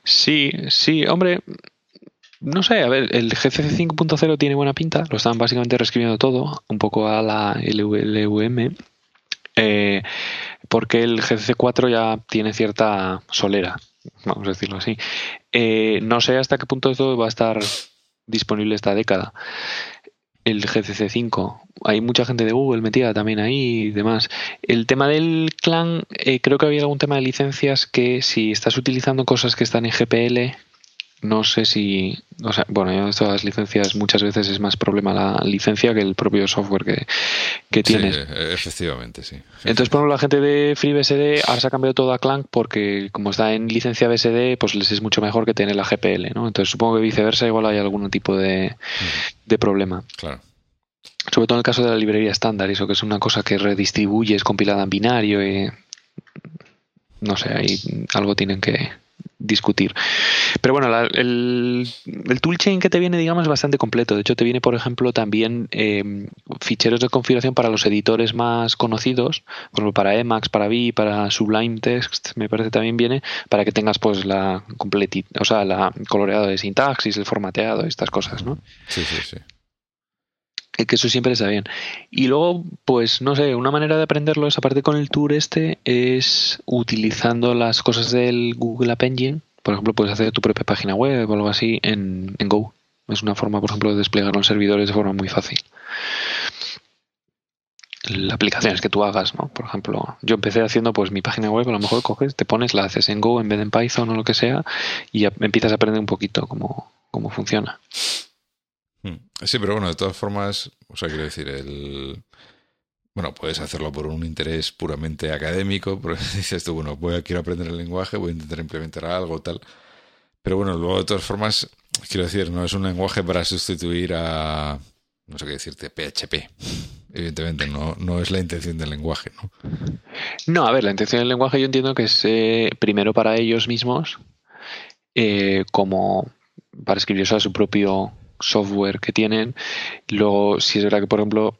Sí, sí, hombre, no sé, a ver, el GCC 5.0 tiene buena pinta, lo están básicamente reescribiendo todo, un poco a la LLVM, eh, porque el GCC 4 ya tiene cierta solera, vamos a decirlo así. Eh, no sé hasta qué punto esto va a estar disponible esta década el GCC 5. Hay mucha gente de Google metida también ahí y demás. El tema del clan, eh, creo que había algún tema de licencias que si estás utilizando cosas que están en GPL, no sé si, o sea, bueno, yo todas las licencias muchas veces es más problema la licencia que el propio software que, que tienes. Sí, efectivamente, sí. Entonces, por ejemplo, la gente de FreeBSD ahora se ha cambiado todo a Clang porque como está en licencia BSD, pues les es mucho mejor que tener la GPL, ¿no? Entonces supongo que viceversa igual hay algún tipo de, de problema. Claro. sobre todo en el caso de la librería estándar, eso que es una cosa que redistribuyes compilada en binario y no sé, ahí algo tienen que, discutir. Pero bueno, el, el, toolchain que te viene, digamos, es bastante completo. De hecho, te viene, por ejemplo, también em, ficheros de configuración para los editores más conocidos, por ejemplo, para Emacs, para Vi, para Sublime Text, me parece también viene, para que tengas pues la completi o sea, la coloreado de sintaxis, el formateado, estas cosas, ¿no? Sí, sí, sí que eso siempre está bien. Y luego, pues no sé, una manera de aprenderlo, esa parte con el tour este, es utilizando las cosas del Google App Engine. Por ejemplo, puedes hacer tu propia página web o algo así en, Go. Es una forma, por ejemplo, de desplegar los servidores de forma muy fácil. La aplicaciones que tú hagas, ¿no? Por ejemplo, yo empecé haciendo pues mi página web, a lo mejor coges, te pones, la haces en Go en vez de en Python o lo que sea, y empiezas a aprender un poquito cómo, cómo funciona. Mm. Sí, pero bueno, de todas formas, o sea, quiero decir, el... Bueno, puedes hacerlo por un interés puramente académico, porque dices tú, bueno, voy a, quiero aprender el lenguaje, voy a intentar implementar algo, tal. Pero bueno, luego de todas formas, quiero decir, no es un lenguaje para sustituir a, no sé qué decirte, PHP. Evidentemente, no, no es la intención del lenguaje, ¿no? No, a ver, la intención del lenguaje yo entiendo que es eh, primero para ellos mismos, eh, como para escribir a su propio software que tienen. Luego, si es verdad que, por ejemplo,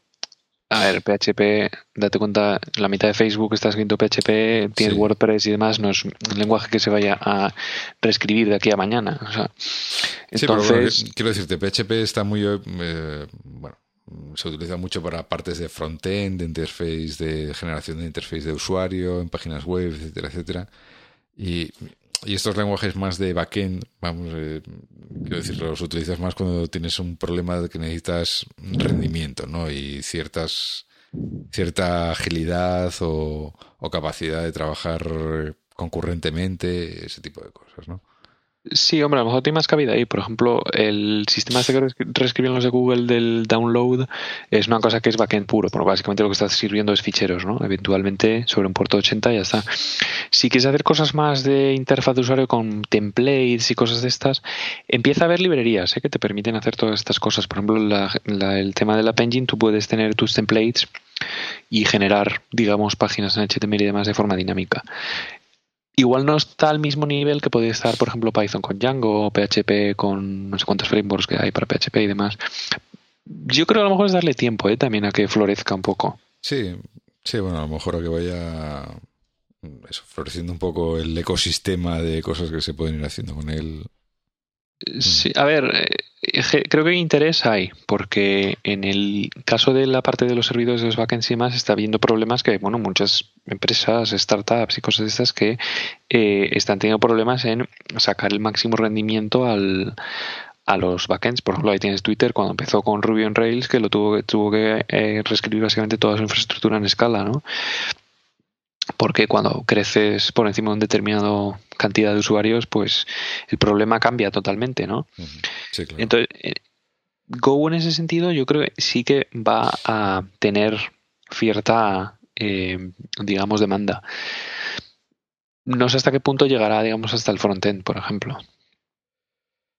a ver, PHP, date cuenta, la mitad de Facebook está escrito PHP, tienes WordPress y demás, no es un lenguaje que se vaya a reescribir de aquí a mañana. O sea, entonces... quiero decirte, PHP está muy... Eh, bueno, se utiliza mucho para partes de frontend, de interface, de generación de interface de usuario, en páginas web, etcétera, etcétera. Y y estos lenguajes más de backend, vamos, eh, quiero decir, los utilizas más cuando tienes un problema de que necesitas rendimiento, ¿no? Y ciertas cierta agilidad o, o capacidad de trabajar concurrentemente, ese tipo de cosas, ¿no? Sí, hombre, a lo mejor tiene más cabida ahí. Por ejemplo, el sistema este que reescriben los de Google del download es una cosa que es backend puro. Bueno, básicamente lo que está sirviendo es ficheros, ¿no? Eventualmente sobre un puerto 80 ya está. Si quieres hacer cosas más de interfaz de usuario con templates y cosas de estas, empieza a haber librerías ¿eh? que te permiten hacer todas estas cosas. Por ejemplo, el tema del App Engine, tú puedes tener tus templates y generar, digamos, páginas en HTML y demás de forma dinámica igual no está al mismo nivel que puede estar, por ejemplo, Python con Django o PHP con no sé cuántos frameworks que hay para PHP y demás. Yo creo que a lo mejor es darle tiempo ¿eh? también a que florezca un poco. Sí, sí, bueno, a lo mejor a que vaya floreciendo un poco el ecosistema de cosas que se pueden ir haciendo con él. Sí, a ver, eh, creo que interés hay, porque en el caso de la parte de los servidores de los backends y más está habiendo problemas que, bueno, muchas empresas, startups y cosas de estas que eh, están teniendo problemas en sacar el máximo rendimiento al, a los backends. Por ejemplo, ahí tienes Twitter cuando empezó con Ruby on Rails, que lo tuvo, tuvo que eh, reescribir básicamente toda su infraestructura en escala, ¿no? porque cuando creces por encima de una determinada cantidad de usuarios, pues el problema cambia totalmente, ¿no? Entonces, eh, Go en ese sentido yo creo que sí que va a tener cierta, eh, digamos, demanda. No sé hasta qué punto llegará, digamos, hasta el frontend, por ejemplo.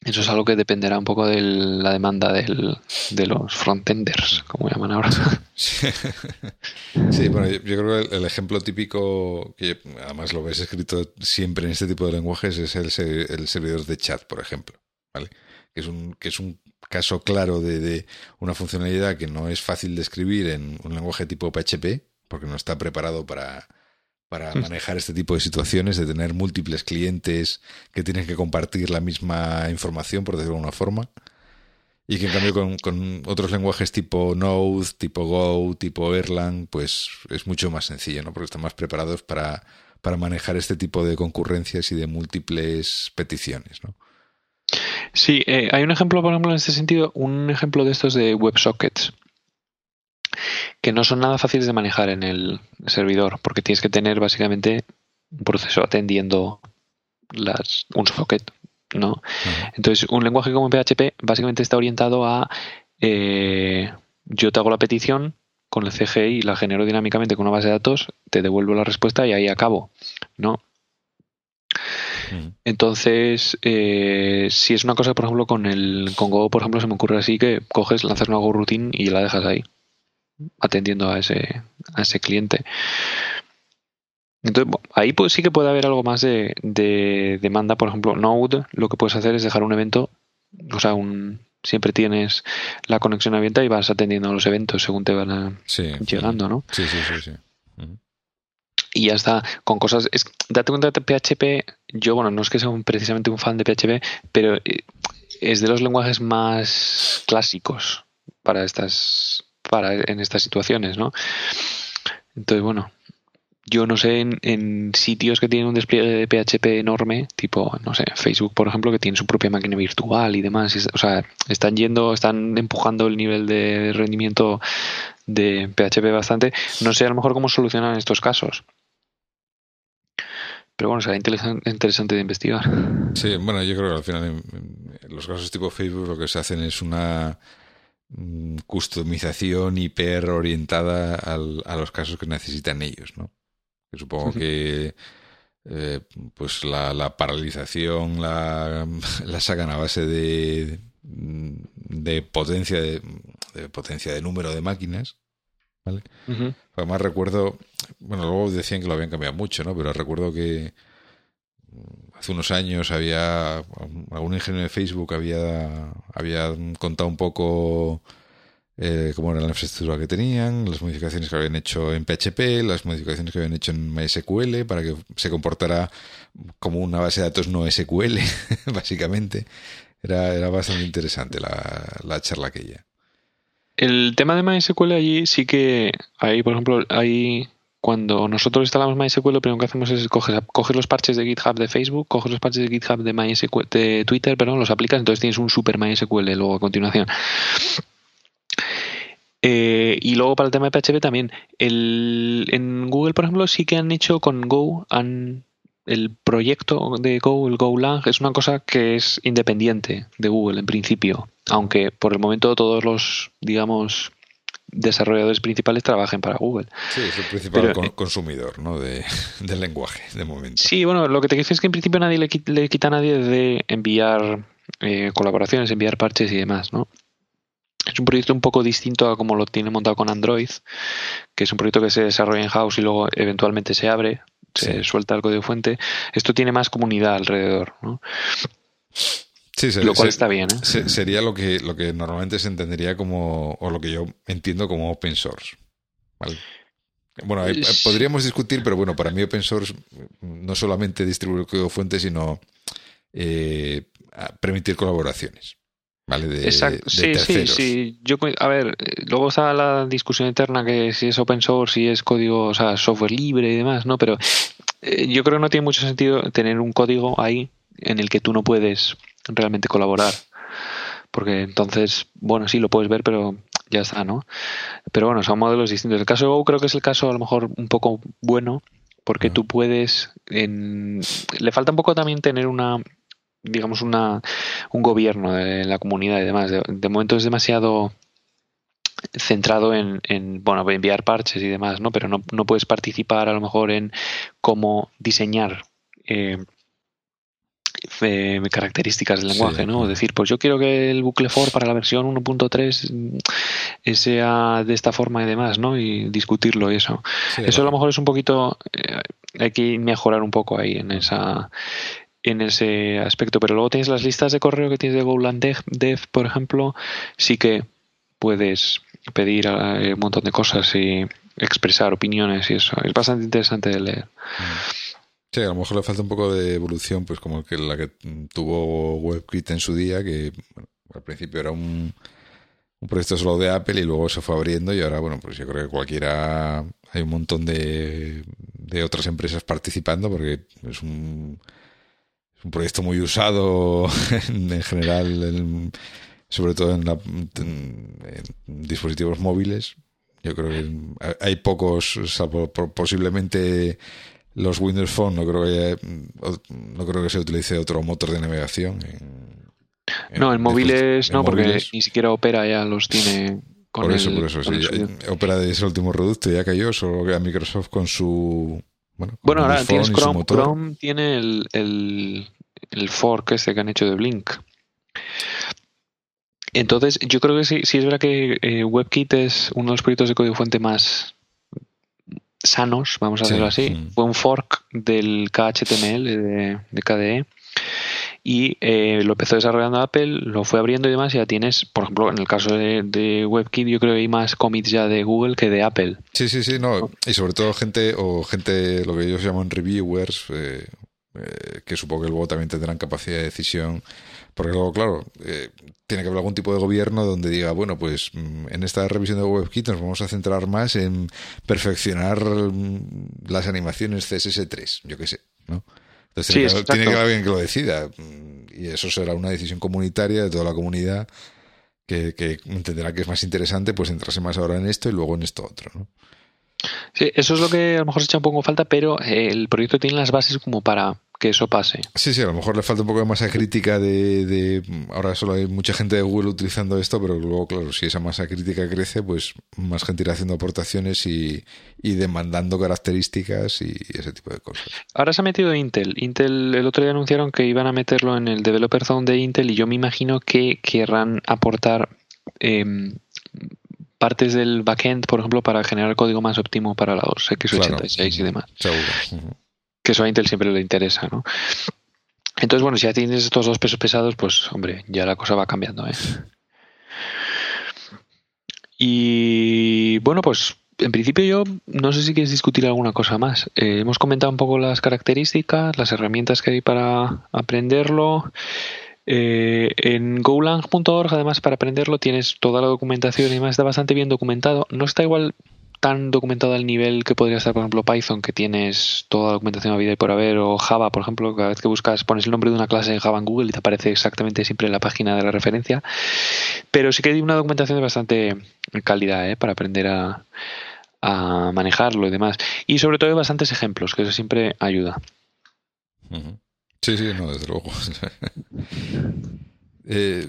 Eso es algo que dependerá un poco de la demanda del, de los frontenders, como llaman ahora. Sí, bueno, yo, creo que el, ejemplo típico, que además lo ves escrito siempre en este tipo de lenguajes, es el, el servidor de chat, por ejemplo. ¿vale? Que, es un, que es un caso claro de, de una funcionalidad que no es fácil de escribir en un lenguaje tipo PHP, porque no está preparado para, para mm. manejar este tipo de situaciones, de tener múltiples clientes que tienen que compartir la misma información, por decirlo de alguna forma. Y que en cambio con, con, otros lenguajes tipo Node, tipo Go, tipo Erlang, pues es mucho más sencillo, ¿no? Porque están más preparados para, para manejar este tipo de concurrencias y de múltiples peticiones, ¿no? Sí, eh, hay un ejemplo, por ejemplo, en este sentido, un ejemplo de estos de WebSockets que no son nada fáciles de manejar en el servidor, porque tienes que tener básicamente un proceso atendiendo las, un socket, ¿no? Entonces, un lenguaje como PHP básicamente está orientado a eh, yo te hago la petición con el CGI, la genero dinámicamente con una base de datos, te devuelvo la respuesta y ahí acabo, ¿no? Entonces, eh, si es una cosa, por ejemplo, con el con Go, por ejemplo, se me ocurre así que coges, lanzas una Go routine y la dejas ahí atendiendo a ese, a ese cliente. Entonces, ahí pues sí que puede haber algo más de, de, demanda. Por ejemplo, Node, lo que puedes hacer es dejar un evento, o sea, un, siempre tienes la conexión abierta y vas atendiendo a los eventos según te van llegando, ¿no? Sí, sí, sí, sí. Y ya está, con cosas. Es, date cuenta de PHP. Yo, bueno, no es que sea precisamente un fan de PHP, pero eh, es de los lenguajes más clásicos para estas, para en estas situaciones, ¿no? Entonces, bueno, yo no sé en, sitios que tienen un despliegue de PHP enorme, tipo, no sé, Facebook, por ejemplo, que tiene su propia máquina virtual y demás. o sea, están yendo, están empujando el nivel de rendimiento de PHP bastante. No sé a lo mejor cómo solucionar estos casos. Pero bueno, será interesante de investigar. Sí, bueno, yo creo que al final en, los casos tipo Facebook lo que se hacen es una customización hiper orientada a los casos que necesitan ellos, ¿no? Que supongo que eh, pues la, paralización la, la, sacan a base de, de potencia de, potencia de número de máquinas ¿vale? Además recuerdo, bueno, luego decían que lo habían cambiado mucho, ¿no? Pero recuerdo que mm, hace unos años había algún ingeniero de Facebook había había contado un poco eh, cómo era la infraestructura que tenían, las modificaciones que habían hecho en PHP, las modificaciones que habían hecho en MySQL para que se comportara como una base de datos no SQL, básicamente. Era, era bastante interesante la, la charla aquella. El tema de MySQL allí sí que ahí, por ejemplo, ahí cuando nosotros instalamos MySQL, lo primero que hacemos es coger, coger, los parches de GitHub de Facebook, coger los parches de GitHub de MySQL, de Twitter, perdón, los aplicas, entonces tienes un super MySQL luego a continuación. Eh, y luego para el tema de PHP también. El, en Google, por ejemplo, sí que han hecho con Go, han, el proyecto de Go, el GoLang, es una cosa que es independiente de Google en principio. Aunque por el momento todos los, digamos, desarrolladores principales trabajen para Google. Sí, es el principal eh, consumidor ¿no? de, del lenguaje, de momento. Sí, bueno, lo que te dice es que en principio nadie le, quita a nadie de enviar eh, colaboraciones, enviar parches y demás, ¿no? Es un proyecto un poco distinto a como lo tiene montado con Android, que es un proyecto que se desarrolla en house y luego eventualmente se abre, se suelta el código fuente. Esto tiene más comunidad alrededor, ¿no? Sí, lo cual está bien. ¿eh? Sería lo que, lo que normalmente se entendería como, o lo que yo entiendo como open source. Bueno, podríamos discutir, pero bueno, para mí open source no solamente distribuir código fuente, sino eh, permitir colaboraciones. ¿vale? Exacto. sí, sí, sí. Yo, a ver, luego está la discusión interna que si es open source, si es código, o sea, software libre y demás, ¿no? Pero eh, yo creo que no tiene mucho sentido tener un código ahí en el que tú no puedes realmente colaborar. Porque entonces, bueno, sí lo puedes ver, pero ya está, ¿no? Pero bueno, son modelos distintos. El caso de Go creo que es el caso a lo mejor un poco bueno, porque tú puedes. En... Le falta un poco también tener una digamos, una, un gobierno de la comunidad y demás. De, momento es demasiado centrado en, en, bueno, enviar parches y demás, ¿no? Pero no, no puedes participar a lo mejor en cómo diseñar eh, características del lenguaje, ¿no? Decir, pues yo quiero que el bucle for para la versión 1.3 eh, sea de esta forma y demás, ¿no? Y discutirlo y eso. eso a lo mejor es un poquito... Eh, hay que mejorar un poco ahí en esa en ese aspecto. Pero luego tienes las listas de correo que tienes de Golang Dev, por ejemplo, sí que puedes pedir eh, un montón de cosas y expresar opiniones y eso. Es bastante interesante de leer. Sí, a lo mejor le falta un poco de evolución, pues como que la que tuvo WebKit en su día, que al principio era un, proyecto solo de Apple y luego se fue abriendo y ahora, bueno, pues yo creo que cualquiera, hay un montón de, de otras empresas participando porque es un un proyecto muy usado en, general, sobre todo en, dispositivos móviles. Yo creo que hay pocos, salvo posiblemente los Windows Phone, no creo que no creo que se utilice otro motor de navegación. no, en móviles no, porque ni siquiera Opera ya los tiene. Con por eso, por eso. Opera de ese último producto ya cayó, solo queda Microsoft con su bueno, bueno ahora tienes Chrome, Chrome tiene el, el, fork ese que han hecho de Blink. Entonces, yo creo que sí, sí es verdad que eh, WebKit es uno de los proyectos de código fuente más sanos, vamos a decirlo así. Fue un fork del KHTML de, de KDE y eh, lo empezó desarrollando Apple, lo fue abriendo y demás, y ya tienes, por ejemplo, en el caso de, de WebKit, yo creo que hay más commits ya de Google que de Apple. Sí, sí, sí, no. Y sobre todo gente, o gente, lo que ellos llaman reviewers, eh, eh, que supongo que luego también tendrán capacidad de decisión. Porque luego, claro, eh, tiene que haber algún tipo de gobierno donde diga, bueno, pues mm, en esta revisión de WebKit nos vamos a centrar más en perfeccionar mm, las animaciones CSS3, yo qué sé, ¿no? Entonces Sí, tiene, que, exacto. tiene que haber alguien que lo decida. mm, Y eso será una decisión comunitaria de toda la comunidad que, que entenderá que es más interesante pues centrarse más ahora en esto y luego en esto otro, ¿no? Sí, eso es lo que a lo mejor se echa un poco en falta, pero el proyecto tiene las bases como para que eso pase. Sí, sí, a lo mejor le falta un poco de masa crítica de, de- Ahora solo hay mucha gente de Google utilizando esto, pero luego, claro, si esa masa crítica crece, pues más gente irá haciendo aportaciones y, y demandando características y ese tipo de cosas. Ahora se ha metido Intel. Intel el otro día anunciaron que iban a meterlo en el Developer Zone de Intel y yo me imagino que querrán aportar em, partes del backend, por ejemplo, para generar código más óptimo para los x86 y Claro. demás. Seguro. Que eso a Intel siempre le interesa, ¿no? Entonces, bueno, si ya tienes estos dos pesos pesados, pues, hombre, ya la cosa va cambiando, ¿eh? Y bueno, pues en principio yo no sé si quieres discutir alguna cosa más. Eh, hemos comentado un poco las características, las herramientas que hay para aprenderlo. Eh, en golang.org, además, para aprenderlo tienes toda la documentación y demás, está bastante bien documentado. No está igual tan documentado al nivel que podría estar, por ejemplo, Python, que tienes toda la documentación a vida y por haber, o Java, por ejemplo, cada vez que buscas, pones el nombre de una clase en Java en Google y te aparece exactamente siempre la página de la referencia. Pero sí que hay una documentación de bastante calidad ¿eh? para aprender a, a manejarlo y demás. Y sobre todo hay bastantes ejemplos, que eso siempre ayuda. Sí, sí, no, desde luego. Eh,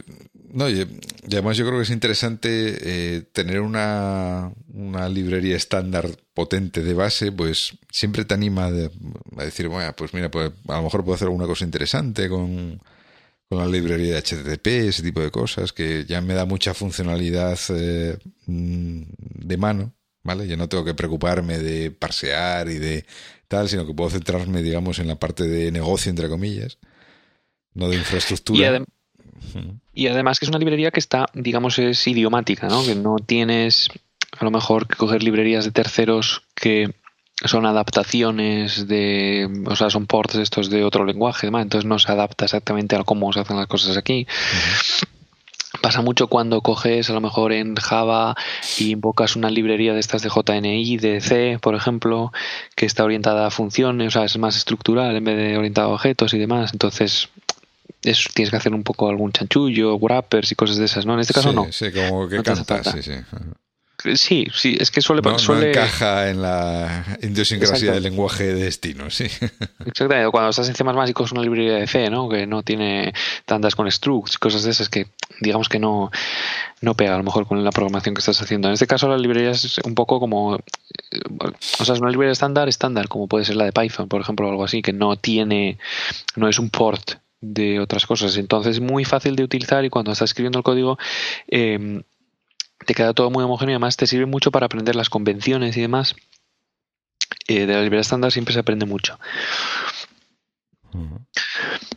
no, y, y además yo creo que es interesante eh, tener una, una librería estándar potente de base, pues siempre te anima de- a decir, bueno, pues mira, pues a lo mejor puedo hacer alguna cosa interesante con, con la librería de HTTP, ese tipo de cosas, que ya me da mucha funcionalidad eh, mm, de mano, ¿vale? Ya no tengo que preocuparme de parsear y de tal, sino que puedo centrarme, digamos, en la parte de negocio, entre comillas, no de infraestructura. Y, además que es una librería que está, digamos, es idiomática, ¿no? Que no tienes a lo mejor que coger librerías de terceros que son adaptaciones de, o sea, son ports estos de otro lenguaje, demás, entonces no se adapta exactamente a cómo se hacen las cosas aquí. Pasa mucho cuando coges a lo mejor en Java y invocas una librería de estas de JNI, de C, por ejemplo, que está orientada a funciones, o sea, es más estructural en vez de orientado a objetos y demás. Entonces, es- tienes que hacer un poco algún chanchullo, wrappers y cosas de esas, ¿no? En este caso sí, no. Sí, como que No te hace canta, falta. sí, sí. Sí, sí, es que suele... No, no encaja en la idiosincrasia del lenguaje de destino, sí. Exactamente, cuando estás en C++ y coges una librería de C, ¿no? Que no tiene tantas con structs y cosas de esas que digamos que no, no pega a lo mejor con la programación que estás haciendo. En este caso la librería es un poco como... eh, O sea, es una librería estándar, estándar, como puede ser la de Python, por ejemplo, o algo así, que no tiene... no es un port de otras cosas. Entonces es muy fácil de utilizar y cuando estás escribiendo el código... eh, te queda todo muy homogéneo y además te sirve mucho para aprender las convenciones y demás. Eh, de la librería estándar siempre se aprende mucho.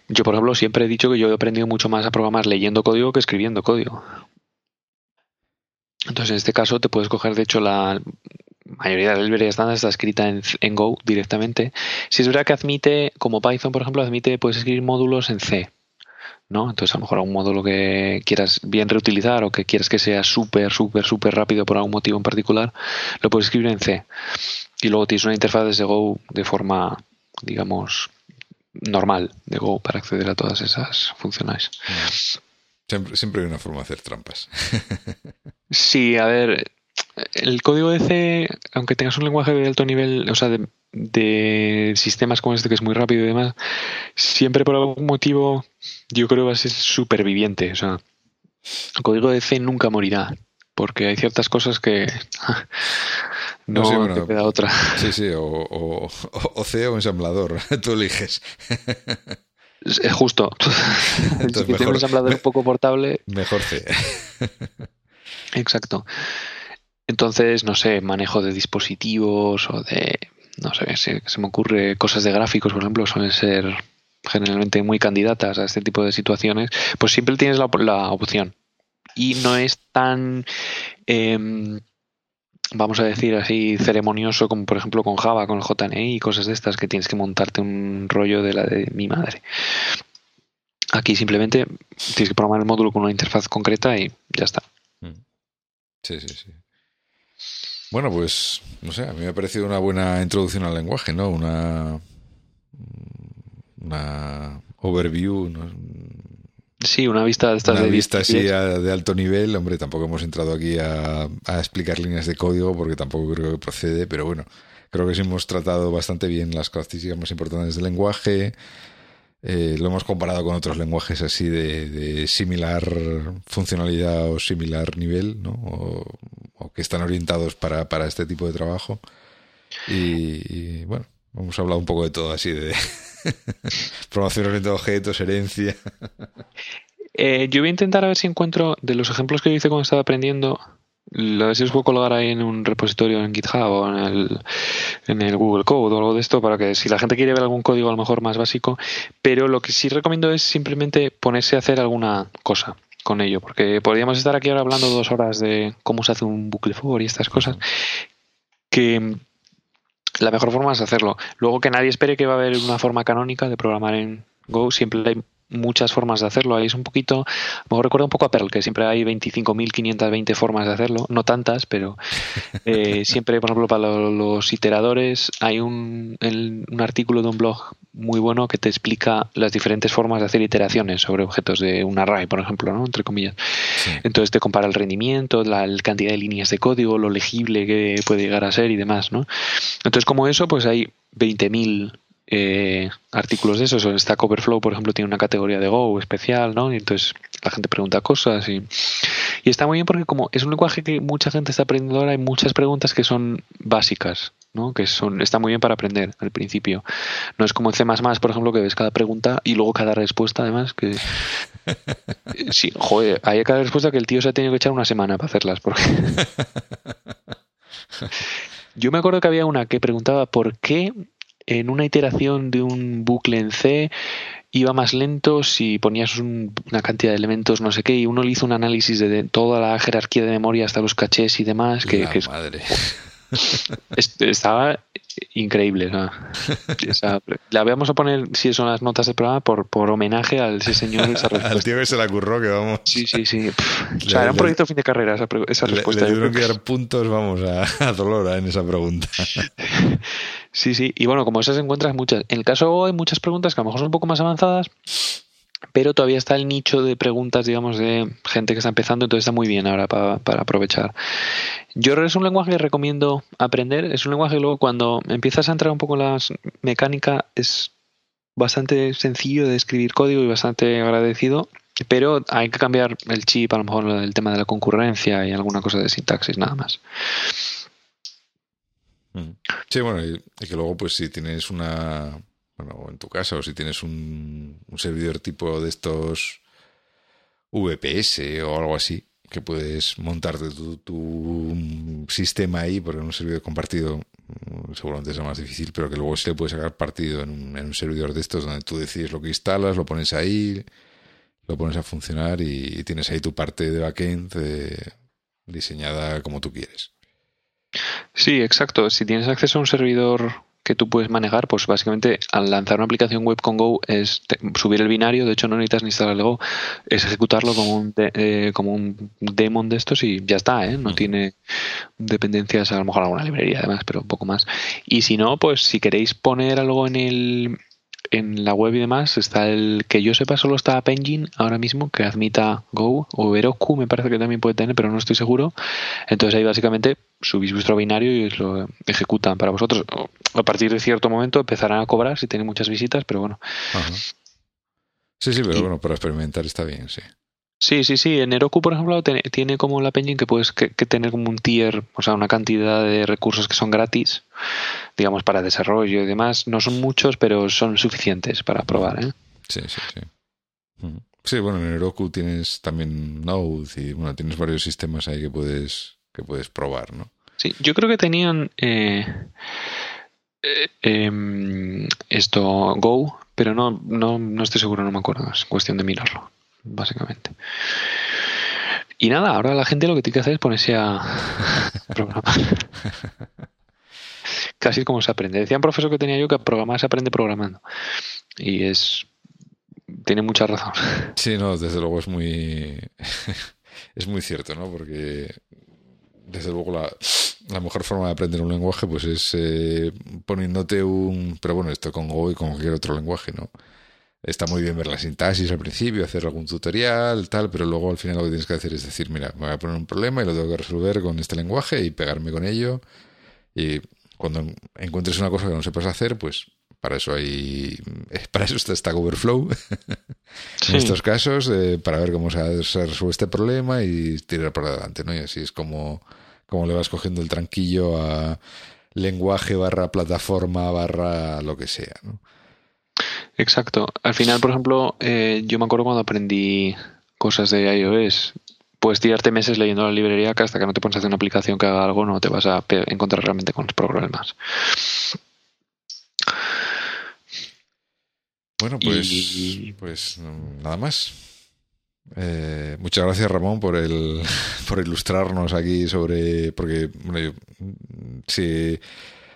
Yo, por ejemplo, siempre he dicho que yo he aprendido mucho más a programar leyendo código que escribiendo código. Entonces, en este caso, te puedes coger, de hecho, la mayoría de la librería estándar está escrita en, en Go directamente. Si es verdad que admite, como Python, por ejemplo, admite, puedes escribir módulos en C. ¿no? Entonces, a lo mejor algún módulo que quieras bien reutilizar o que quieras que sea súper, súper, súper rápido por algún motivo en particular, lo puedes escribir en C. Y luego tienes una interfaz desde Go de forma, digamos, normal de Go para acceder a todas esas funciones. Siempre, siempre hay una forma de hacer trampas. Sí, a ver, el código de C, aunque tengas un lenguaje de alto nivel, o sea, de, de sistemas como este que es muy rápido y demás, siempre por algún motivo yo creo que va a ser superviviente. O sea, el código de C nunca morirá, porque hay ciertas cosas que no, No, sí, bueno, te queda otra. Sí, sí, o, o, o C o ensamblador, tú eliges. Es justo. Entonces, si mejor, un ensamblador un poco portable. Mejor C. Exacto. Entonces, no sé, manejo de dispositivos o de. No sé, se, se me ocurre cosas de gráficos, por ejemplo, suelen ser generalmente muy candidatas a este tipo de situaciones, pues siempre tienes la, opción. Y no es tan. Eh, vamos a decir así, ceremonioso, como por ejemplo con Java, con el JNE y cosas de estas, que tienes que montarte un rollo de la de mi madre. Aquí simplemente tienes que programar el módulo con una interfaz concreta y ya está. Mm. Sí, sí, sí. Bueno, pues, no sé, a mí me ha parecido una buena introducción al lenguaje, ¿no? Una, una overview, ¿no? Sí, una vista de estas una vista así de alto nivel. Hombre, tampoco hemos entrado aquí a, explicar líneas de código porque tampoco creo que procede, pero bueno, creo que sí hemos tratado bastante bien las características más importantes del lenguaje. Eh, lo hemos comparado con otros lenguajes así de, similar funcionalidad o similar nivel, ¿no? O, que están orientados para, para, este tipo de trabajo. y bueno, hemos hablado un poco de todo así de Promoción de objetos, herencia. Eh, yo voy a intentar a ver si encuentro de los ejemplos que hice cuando estaba aprendiendo. A ver si os puedo colgar ahí en un repositorio en GitHub o en el, en el Google Code o algo de esto para que si la gente quiere ver algún código a lo mejor más básico. Pero lo que sí recomiendo es simplemente ponerse a hacer alguna cosa con ello, porque podríamos estar aquí ahora hablando dos horas de cómo se hace un bucle for y estas cosas, que la mejor forma es hacerlo. Luego que nadie espere que va a haber una forma canónica de programar en Go, siempre hay muchas formas de hacerlo. Ahí es un poquito, me recuerda un poco a Perl, que siempre hay 25.520 formas de hacerlo, no tantas, pero eh, siempre, por ejemplo, para los iteradores hay un, un artículo de un blog muy bueno que te explica las diferentes formas de hacer iteraciones sobre objetos de un array, por ejemplo, ¿no? entre comillas. Entonces te compara el rendimiento, la, cantidad de líneas de código, lo legible que puede llegar a ser y demás. ¿no? Entonces, como eso, pues hay 20.000 eh, artículos de esos. Stack Overflow, por ejemplo, tiene una categoría de Go especial, ¿no? Y entonces la gente pregunta cosas y, y está muy bien porque como es un lenguaje que mucha gente está aprendiendo ahora, hay muchas preguntas que son básicas, ¿no? Que son, está muy bien para aprender al principio. No es como en C++, por ejemplo, que ves cada pregunta y luego cada respuesta, además, que... Sí, joder, hay cada respuesta que el tío se ha tenido que echar una semana para hacerlas, porque... Yo me acuerdo que había una que preguntaba por qué en una iteración de un bucle en C iba más lento si ponías una cantidad de elementos, no sé qué, y uno le hizo un análisis de, toda la jerarquía de memoria hasta los cachés y demás. Que, que madre. Estaba increíble. la vamos a poner, si son las notas del programa, por, por homenaje al ese señor. al tío que se la curró, que vamos. Sí, sí, sí. o sea, era un proyecto fin de carrera esa, esa respuesta. Le, tuvieron que dar puntos, vamos, a, a Dolora en esa pregunta. sí, sí. Y bueno, como esas encuentras muchas. En el caso hay muchas preguntas que a lo mejor son un poco más avanzadas pero todavía está el nicho de preguntas, digamos, de gente que está empezando, entonces está muy bien ahora para, para aprovechar. Yo es un lenguaje que recomiendo aprender, es un lenguaje que luego cuando empiezas a entrar un poco en la mecánica es bastante sencillo de escribir código y bastante agradecido, pero hay que cambiar el chip, a lo mejor el tema de la concurrencia y alguna cosa de sintaxis, nada más. Mm. Sí, bueno, y que luego pues si tienes una bueno, en tu casa, o si tienes un, servidor tipo de estos VPS o algo así, que puedes montarte tu, sistema ahí, porque en un servidor compartido mm, seguramente es más difícil, pero que luego se le puede sacar partido en un, servidor de estos donde tú decides lo que instalas, lo pones ahí, lo pones a funcionar y, tienes ahí tu parte de backend eh, diseñada como tú quieres. Sí, exacto. Si tienes acceso a un servidor que tú puedes manejar, pues básicamente al lanzar una aplicación web con Go es subir el binario, de hecho no necesitas ni instalar el Go, es ejecutarlo como un, eh, como un daemon de estos y ya está, ¿eh? no tiene dependencias, a lo mejor alguna librería además, pero un poco más. Y si no, pues si queréis poner algo en el en la web y demás está el que yo sepa solo está App Engine ahora mismo que admita Go o Heroku me parece que también puede tener pero no estoy seguro entonces ahí básicamente subís vuestro binario y lo ejecutan para vosotros a partir de cierto momento empezarán a cobrar si tienen muchas visitas pero bueno sí sí pero bueno para experimentar está bien sí Sí, sí, sí. En Heroku, por ejemplo, tiene como la engine que puedes que, tener como un tier, o sea, una cantidad de recursos que son gratis, digamos, para desarrollo y demás. No son muchos, pero son suficientes para probar. ¿eh? Sí, sí, sí. Sí, bueno, en Heroku tienes también Node y bueno, tienes varios sistemas ahí que puedes, que puedes probar, ¿no? Sí, yo creo que tenían eh, em, esto Go, pero no, no, no estoy seguro, no me acuerdo. Es cuestión de mirarlo, básicamente. Y nada, ahora la gente lo que tiene que hacer es ponerse a programar. Casi como se aprende. Decía un profesor que tenía yo que programar se aprende programando. Y es. Tiene mucha razón. Sí, no, desde luego es muy. es muy cierto, ¿no? Porque. Desde luego la, la mejor forma de aprender un lenguaje pues es eh, poniéndote un... Pero bueno, esto con Go y con cualquier otro lenguaje, ¿no? Está muy bien ver la sintaxis al principio, hacer algún tutorial, tal, pero luego al final lo que tienes que hacer es decir, mira, me voy a poner un problema y lo tengo que resolver con este lenguaje y pegarme con ello. Y cuando encuentres una cosa que no sepas hacer, pues para eso hay para eso está Stack Overflow en estos casos eh, para ver cómo se, resuelve este problema y tirar para adelante no y así es como como le vas cogiendo el tranquillo a lenguaje barra plataforma barra lo que sea ¿no? exacto al final por ejemplo eh, yo me acuerdo cuando aprendí cosas de iOS puedes tirarte meses leyendo la librería que hasta que no te pones a hacer una aplicación que haga algo no te vas a encontrar realmente con los problemas. Bueno, pues, pues nada más. Eh, muchas gracias Ramón por el por ilustrarnos aquí sobre porque bueno yo, si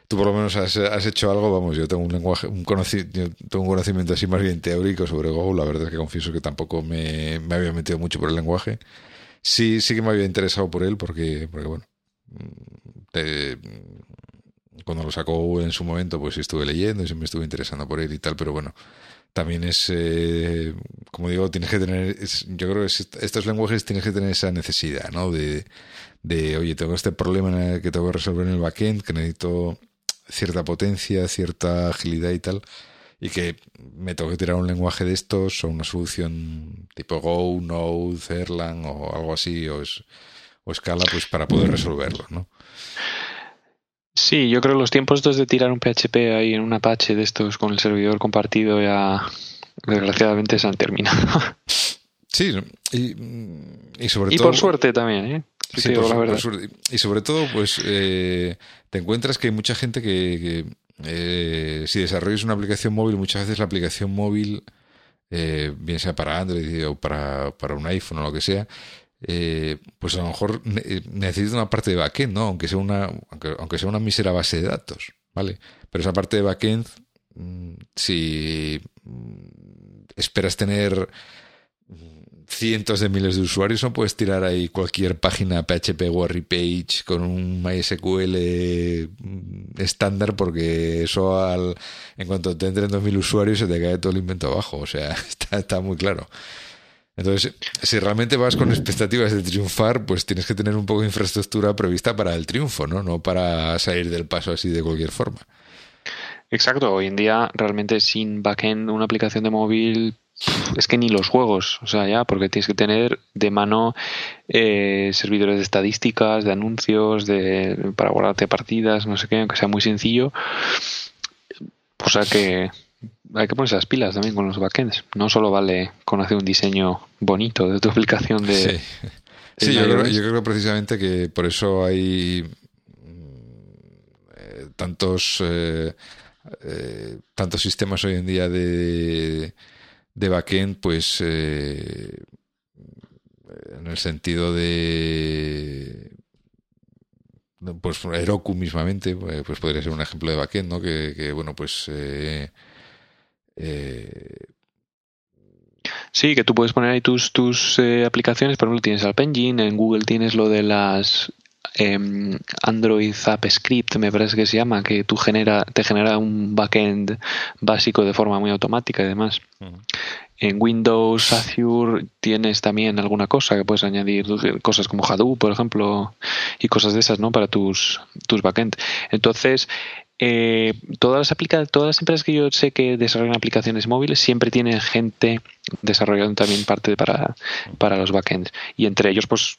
tú por lo menos has, hecho algo vamos yo tengo un lenguaje un conocimiento tengo un conocimiento así más bien teórico sobre Go la verdad es que confieso que tampoco me, me había metido mucho por el lenguaje. Sí, sí que me había interesado por él porque, porque bueno, cuando lo sacó en su momento, pues estuve leyendo y se me estuve interesando por él y tal, pero bueno, también es, eh, como digo, tienes que tener, yo creo que estos lenguajes tienes que tener esa necesidad, ¿no? De, de, oye, tengo este problema que tengo que resolver en el backend, que necesito cierta potencia, cierta agilidad y tal y que me tengo que tirar un lenguaje de estos o una solución tipo Go, Node, Erlang o algo así o, es, o Scala pues para poder resolverlo, ¿no? Sí, yo creo que los tiempos estos de tirar un PHP ahí en un Apache de estos con el servidor compartido ya desgraciadamente se han terminado. Sí, y, y sobre y todo... por suerte también, ¿eh? Sí, la verdad. Y sobre todo, pues eh, te encuentras que hay mucha gente que eh, si desarrollas una aplicación móvil, muchas veces la aplicación móvil, eh, bien sea para Android o para, para, un iPhone o lo que sea, eh, pues a lo mejor necesita una parte de backend, ¿no? Aunque sea una, aunque, aunque sea una mísera base de datos, ¿vale? Pero esa parte de backend, mm, si mm, esperas tener cientos de miles de usuarios, no puedes tirar ahí cualquier página PHP Worry Page con un MySQL mm, estándar porque eso al, en cuanto te entren 2.000 usuarios se te cae todo el invento abajo. O sea, está, está muy claro. Entonces, si realmente vas con expectativas de triunfar, pues tienes que tener un poco de infraestructura prevista para el triunfo, ¿no? No para salir del paso así de cualquier forma. Exacto, hoy en día realmente sin backend una aplicación de móvil es que ni los juegos, o sea, ya, porque tienes que tener de mano eh, servidores de estadísticas, de anuncios, de para guardarte partidas, no sé qué, aunque sea muy sencillo. O sea que hay que ponerse las pilas también con los backends. No solo vale con hacer un diseño bonito de tu aplicación de. Sí, yo, creo, precisamente que por eso hay eh, tantos eh, tantos sistemas hoy en día de de backend, pues eh, en el sentido de pues Heroku mismamente, eh, pues podría ser un ejemplo de backend, ¿no? Que, bueno, pues eh, Sí, que tú puedes poner ahí tus, tus aplicaciones, por ejemplo, tienes Alp Engine, en Google tienes lo de las Em, Android App Script, me parece que se llama, que tú genera, te genera un backend básico de forma muy automática y demás. En Windows, Azure tienes también alguna cosa que puedes añadir, cosas como Hadoop, por ejemplo, y cosas de esas, ¿no? Para tus, tus backend. Entonces, eh, todas las aplica todas las empresas que yo sé que desarrollan aplicaciones móviles siempre tienen gente desarrollando también parte para, para los backends. Y entre ellos, pues,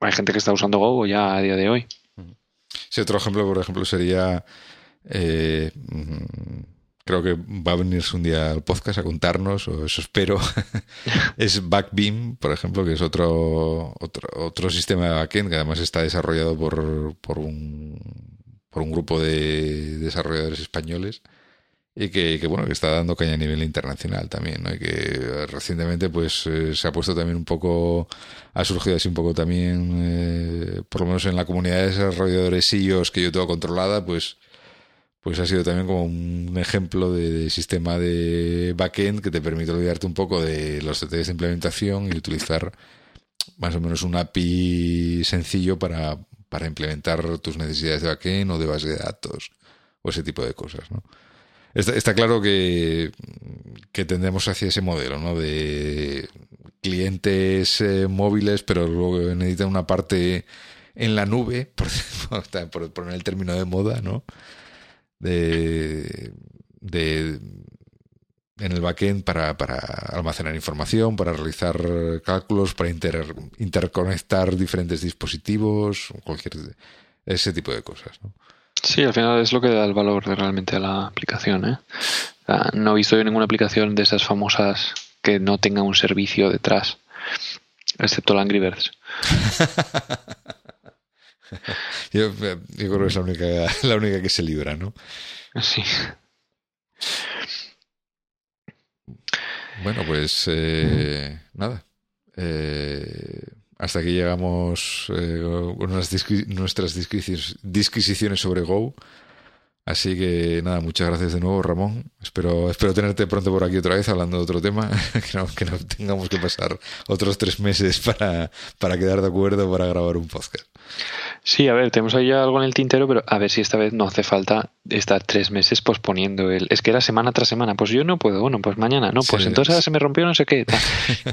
hay gente que está usando Go ya a día de hoy. Sí, otro ejemplo, por ejemplo, sería eh, mm, creo que va a venirse un día al podcast a contarnos, o eso espero, es Backbeam, por ejemplo, que es otro, otro, otro sistema de backend que además está desarrollado por, por, un, por un grupo de desarrolladores españoles y que, bueno que está dando caña a nivel internacional también ¿no? y que recientemente pues eh, se ha puesto también un poco ha surgido así un poco también eh, por lo menos en la comunidad de desarrolladores SIOs que yo tengo controlada pues pues ha sido también como un ejemplo de, sistema de backend que te permite olvidarte un poco de los detalles de implementación y utilizar más o menos un API sencillo para, para implementar tus necesidades de backend o de base de datos o ese tipo de cosas, ¿no? Está, claro que, que, tendemos hacia ese modelo, ¿no? De clientes eh, móviles, pero luego necesitan una parte en la nube, por, poner el término de moda, ¿no? De, de en el backend para, para almacenar información, para realizar cálculos, para interconectar diferentes dispositivos, cualquier ese tipo de cosas, ¿no? Sí, al final es lo que da el valor realmente a la aplicación. ¿eh? no he visto yo ninguna aplicación de esas famosas que no tenga un servicio detrás, excepto la Angry Birds. yo, creo que es la única, la única que se libra, ¿no? Sí. Bueno, pues eh, nada. Eh, hasta aquí llegamos eh, con nuestras disquisiciones sobre Go. Así que nada, muchas gracias de nuevo, Ramón. Espero, espero tenerte pronto por aquí otra vez hablando de otro tema, que no, que no tengamos que pasar otros tres meses para, para quedar de acuerdo para grabar un podcast. Sí, a ver, tenemos ahí ya algo en el tintero, pero a ver si esta vez no hace falta estar tres meses posponiendo el. Es que era semana tras semana, pues yo no puedo, bueno, pues mañana, no, pues entonces ahora se me rompió no sé qué,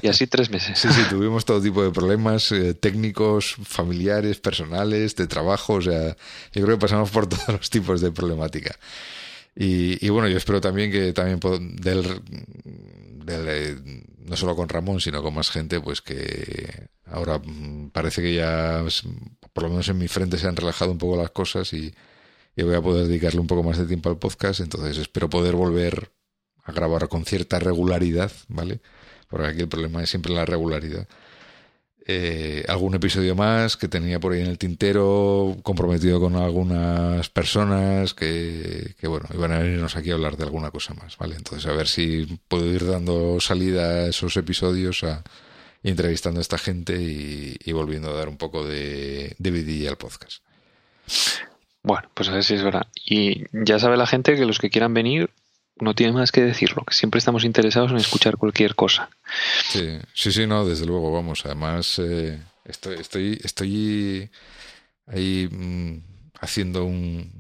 y así tres meses. Sí, sí, tuvimos todo tipo de problemas eh, técnicos, familiares, personales, de trabajo, o sea, yo creo que pasamos por todos los tipos de problemática. Y, y bueno, yo espero también que también del, del eh, no solo con Ramón, sino con más gente, pues que ahora mm, parece que ya, por lo menos en mi frente, se han relajado un poco las cosas y, voy a poder dedicarle un poco más de tiempo al podcast. Entonces espero poder volver a grabar con cierta regularidad, ¿vale? Porque aquí el problema es siempre la regularidad. Eh, algún episodio más que tenía por ahí en el tintero, comprometido con algunas personas que, que, bueno, iban a venirnos aquí a hablar de alguna cosa más, ¿vale? Entonces, a ver si puedo ir dando salida a esos episodios, a, entrevistando a esta gente y, volviendo a dar un poco de, de vidilla al podcast. Bueno, pues a ver si es verdad. Y ya sabe la gente que los que quieran venir, no tiene más que decirlo, que siempre estamos interesados en escuchar cualquier cosa. Sí, sí, sí, no, desde luego, vamos. Además, eh, estoy, estoy, estoy ahí mm, haciendo un,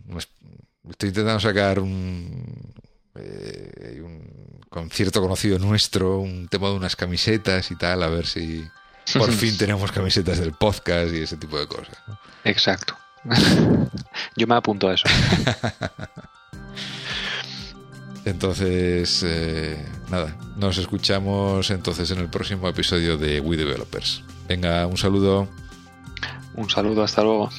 Estoy intentando sacar un, eh, un concierto conocido nuestro, un tema de unas camisetas y tal, a ver si por fin tenemos camisetas del podcast y ese tipo de cosas. Exacto. Yo me apunto a eso. Entonces, eh, nada, nos escuchamos entonces en el próximo episodio de We Developers. Venga, un saludo. Un saludo, hasta luego.